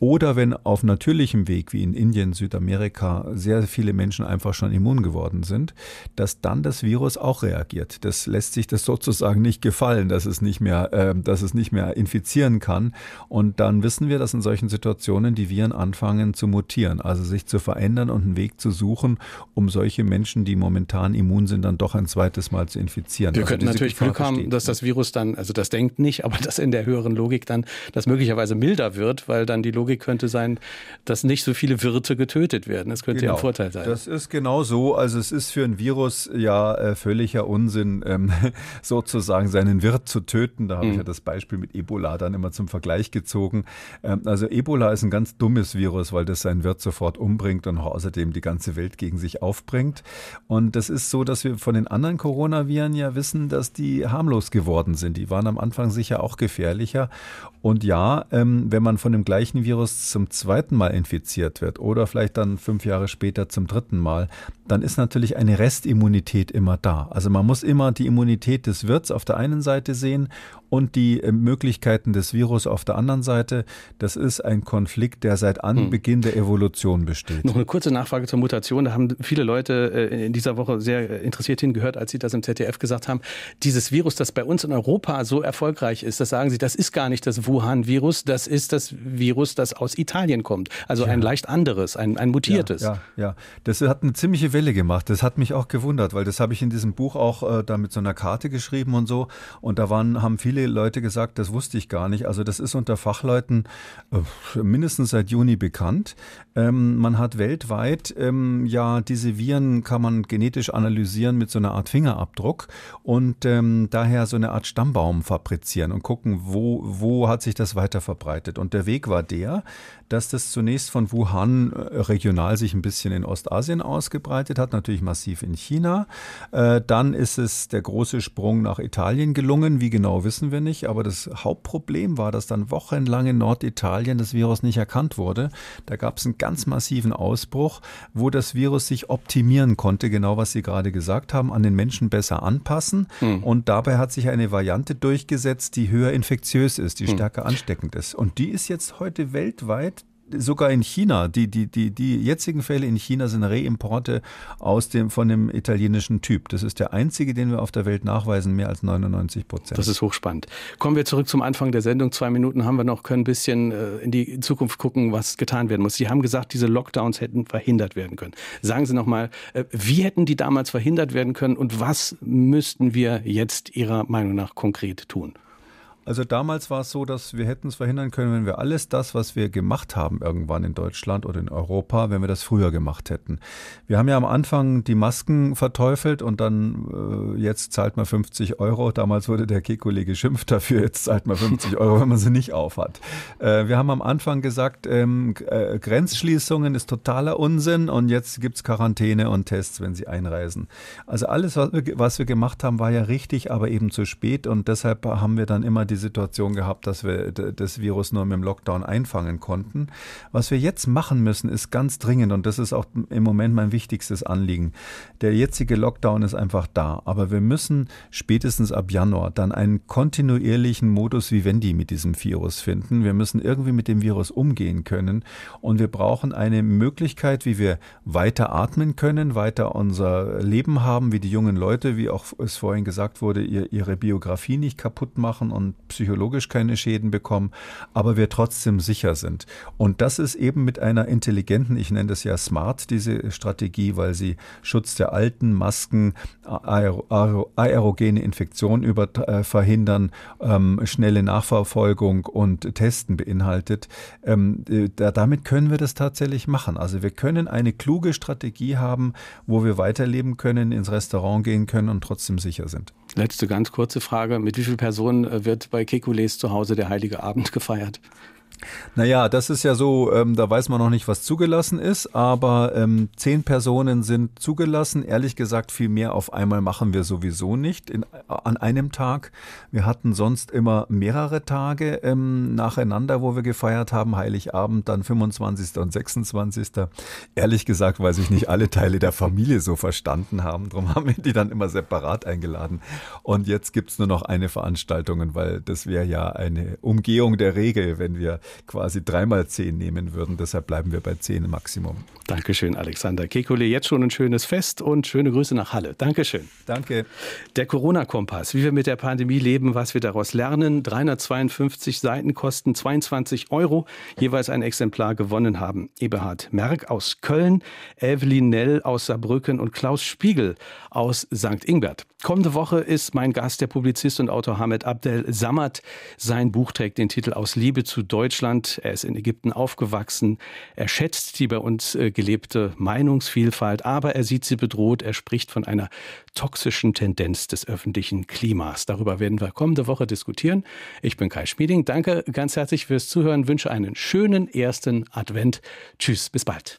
oder wenn auf natürlichem Weg, wie in Indien, Südamerika, sehr viele Menschen einfach schon immun geworden sind, dass dann das Virus auch reagiert. Das lässt sich das sozusagen nicht gefallen, dass es nicht mehr, äh, dass es nicht mehr infizieren kann. Und dann wissen wir, dass in solchen Situationen die Viren anfangen zu mutieren, also sich zu verändern und einen Weg zu suchen, um solche Menschen, die momentan immun sind, dann doch ein zweites Mal zu infizieren. Wir also könnten natürlich Gefahr Glück haben, dass das Virus dann, also das denkt nicht, aber dass in der höheren Logik dann das möglicherweise milder wird, weil dann die Logik Logik könnte sein, dass nicht so viele Wirte getötet werden. Das könnte genau. ja ein Vorteil sein. Das ist genau so. Also es ist für ein Virus ja äh, völliger Unsinn, ähm, sozusagen seinen Wirt zu töten. Da habe mhm. ich ja das Beispiel mit Ebola dann immer zum Vergleich gezogen. Ähm, also Ebola ist ein ganz dummes Virus, weil das seinen Wirt sofort umbringt und außerdem die ganze Welt gegen sich aufbringt. Und das ist so, dass wir von den anderen Coronaviren ja wissen, dass die harmlos geworden sind. Die waren am Anfang sicher auch gefährlicher. Und ja, ähm, wenn man von dem gleichen Virus zum zweiten Mal infiziert wird oder vielleicht dann fünf Jahre später zum dritten Mal, dann ist natürlich eine Restimmunität immer da. Also man muss immer die Immunität des Wirts auf der einen Seite sehen und die äh, Möglichkeiten des Virus auf der anderen Seite. Das ist ein Konflikt, der seit Anbeginn hm. der Evolution besteht. Noch eine kurze Nachfrage zur Mutation. Da haben viele Leute äh, in dieser Woche sehr äh, interessiert hingehört, als Sie das im ZDF gesagt haben. Dieses Virus, das bei uns in Europa so erfolgreich ist, das sagen Sie, das ist gar nicht das Wuhan-Virus, das ist das Virus, das aus Italien kommt. Also ja. ein leicht anderes, ein, ein mutiertes. Ja, ja, ja, Das hat eine ziemliche Welle gemacht. Das hat mich auch gewundert, weil das habe ich in diesem Buch auch äh, da mit so einer Karte geschrieben und so. Und da waren, haben viele viele Leute gesagt, das wusste ich gar nicht. Also das ist unter Fachleuten äh, mindestens seit Juni bekannt. Ähm, man hat weltweit, ähm, ja, diese Viren kann man genetisch analysieren mit so einer Art Fingerabdruck und ähm, daher so eine Art Stammbaum fabrizieren und gucken, wo, wo hat sich das weiter verbreitet. Und der Weg war der, dass das zunächst von Wuhan äh, regional sich ein bisschen in Ostasien ausgebreitet hat, natürlich massiv in China. Äh, dann ist es der große Sprung nach Italien gelungen. Wie genau wissen wir nicht, aber das Hauptproblem war, dass dann wochenlang in Norditalien das Virus nicht erkannt wurde. Da gab es einen ganz massiven Ausbruch, wo das Virus sich optimieren konnte, genau was Sie gerade gesagt haben, an den Menschen besser anpassen. Hm. Und dabei hat sich eine Variante durchgesetzt, die höher infektiös ist, die hm. stärker ansteckend ist. Und die ist jetzt heute weltweit sogar in China, die, die, die, die jetzigen Fälle in China sind Reimporte aus dem, von dem italienischen Typ. Das ist der einzige, den wir auf der Welt nachweisen, mehr als 99 Prozent. Das ist hochspannend. Kommen wir zurück zum Anfang der Sendung. Zwei Minuten haben wir noch, können ein bisschen äh, in die Zukunft gucken, was getan werden muss. Sie haben gesagt, diese Lockdowns hätten verhindert werden können. Sagen Sie nochmal, äh, wie hätten die damals verhindert werden können und was müssten wir jetzt Ihrer Meinung nach konkret tun? Also damals war es so, dass wir hätten es verhindern können, wenn wir alles das, was wir gemacht haben irgendwann in Deutschland oder in Europa, wenn wir das früher gemacht hätten. Wir haben ja am Anfang die Masken verteufelt und dann äh, jetzt zahlt man 50 Euro. Damals wurde der Kekulé geschimpft dafür, jetzt zahlt man 50 Euro, wenn man sie nicht aufhat. Äh, wir haben am Anfang gesagt, ähm, äh, Grenzschließungen ist totaler Unsinn und jetzt gibt's Quarantäne und Tests, wenn sie einreisen. Also alles, was wir, was wir gemacht haben, war ja richtig, aber eben zu spät und deshalb haben wir dann immer diese Situation gehabt, dass wir das Virus nur mit dem Lockdown einfangen konnten. Was wir jetzt machen müssen, ist ganz dringend und das ist auch im Moment mein wichtigstes Anliegen. Der jetzige Lockdown ist einfach da, aber wir müssen spätestens ab Januar dann einen kontinuierlichen Modus Vivendi mit diesem Virus finden. Wir müssen irgendwie mit dem Virus umgehen können und wir brauchen eine Möglichkeit, wie wir weiter atmen können, weiter unser Leben haben, wie die jungen Leute, wie auch es vorhin gesagt wurde, ihre Biografie nicht kaputt machen und psychologisch keine Schäden bekommen, aber wir trotzdem sicher sind. Und das ist eben mit einer intelligenten, ich nenne das ja smart, diese Strategie, weil sie Schutz der alten Masken, aer aer aerogene Infektionen über, äh, verhindern, ähm, schnelle Nachverfolgung und Testen beinhaltet. Ähm, äh, da, damit können wir das tatsächlich machen. Also wir können eine kluge Strategie haben, wo wir weiterleben können, ins Restaurant gehen können und trotzdem sicher sind. Letzte ganz kurze Frage. Mit wie vielen Personen äh, wird bei Kekules zu Hause der Heilige Abend gefeiert? Naja, das ist ja so, ähm, da weiß man noch nicht, was zugelassen ist, aber ähm, zehn Personen sind zugelassen. Ehrlich gesagt, viel mehr auf einmal machen wir sowieso nicht in, an einem Tag. Wir hatten sonst immer mehrere Tage ähm, nacheinander, wo wir gefeiert haben, Heiligabend, dann 25. und 26. Ehrlich gesagt, weil sich nicht alle Teile der Familie so verstanden haben. Darum haben wir die dann immer separat eingeladen. Und jetzt gibt's nur noch eine Veranstaltung, weil das wäre ja eine Umgehung der Regel, wenn wir quasi dreimal zehn nehmen würden. Deshalb bleiben wir bei zehn im Maximum. Dankeschön, Alexander Kekulé. Jetzt schon ein schönes Fest und schöne Grüße nach Halle. Dankeschön. Danke. Der Corona-Kompass, wie wir mit der Pandemie leben, was wir daraus lernen. 352 Seiten kosten 22 Euro. Jeweils ein Exemplar gewonnen haben. Eberhard Merck aus Köln, Evelyn Nell aus Saarbrücken und Klaus Spiegel aus St. Ingbert. Kommende Woche ist mein Gast der Publizist und Autor Hamed Abdel Samad. Sein Buch trägt den Titel Aus Liebe zu Deutschland. Er ist in Ägypten aufgewachsen. Er schätzt die bei uns äh, gelebte Meinungsvielfalt, aber er sieht sie bedroht. Er spricht von einer toxischen Tendenz des öffentlichen Klimas. Darüber werden wir kommende Woche diskutieren. Ich bin Kai Schmieding. Danke ganz herzlich fürs Zuhören. Wünsche einen schönen ersten Advent. Tschüss, bis bald.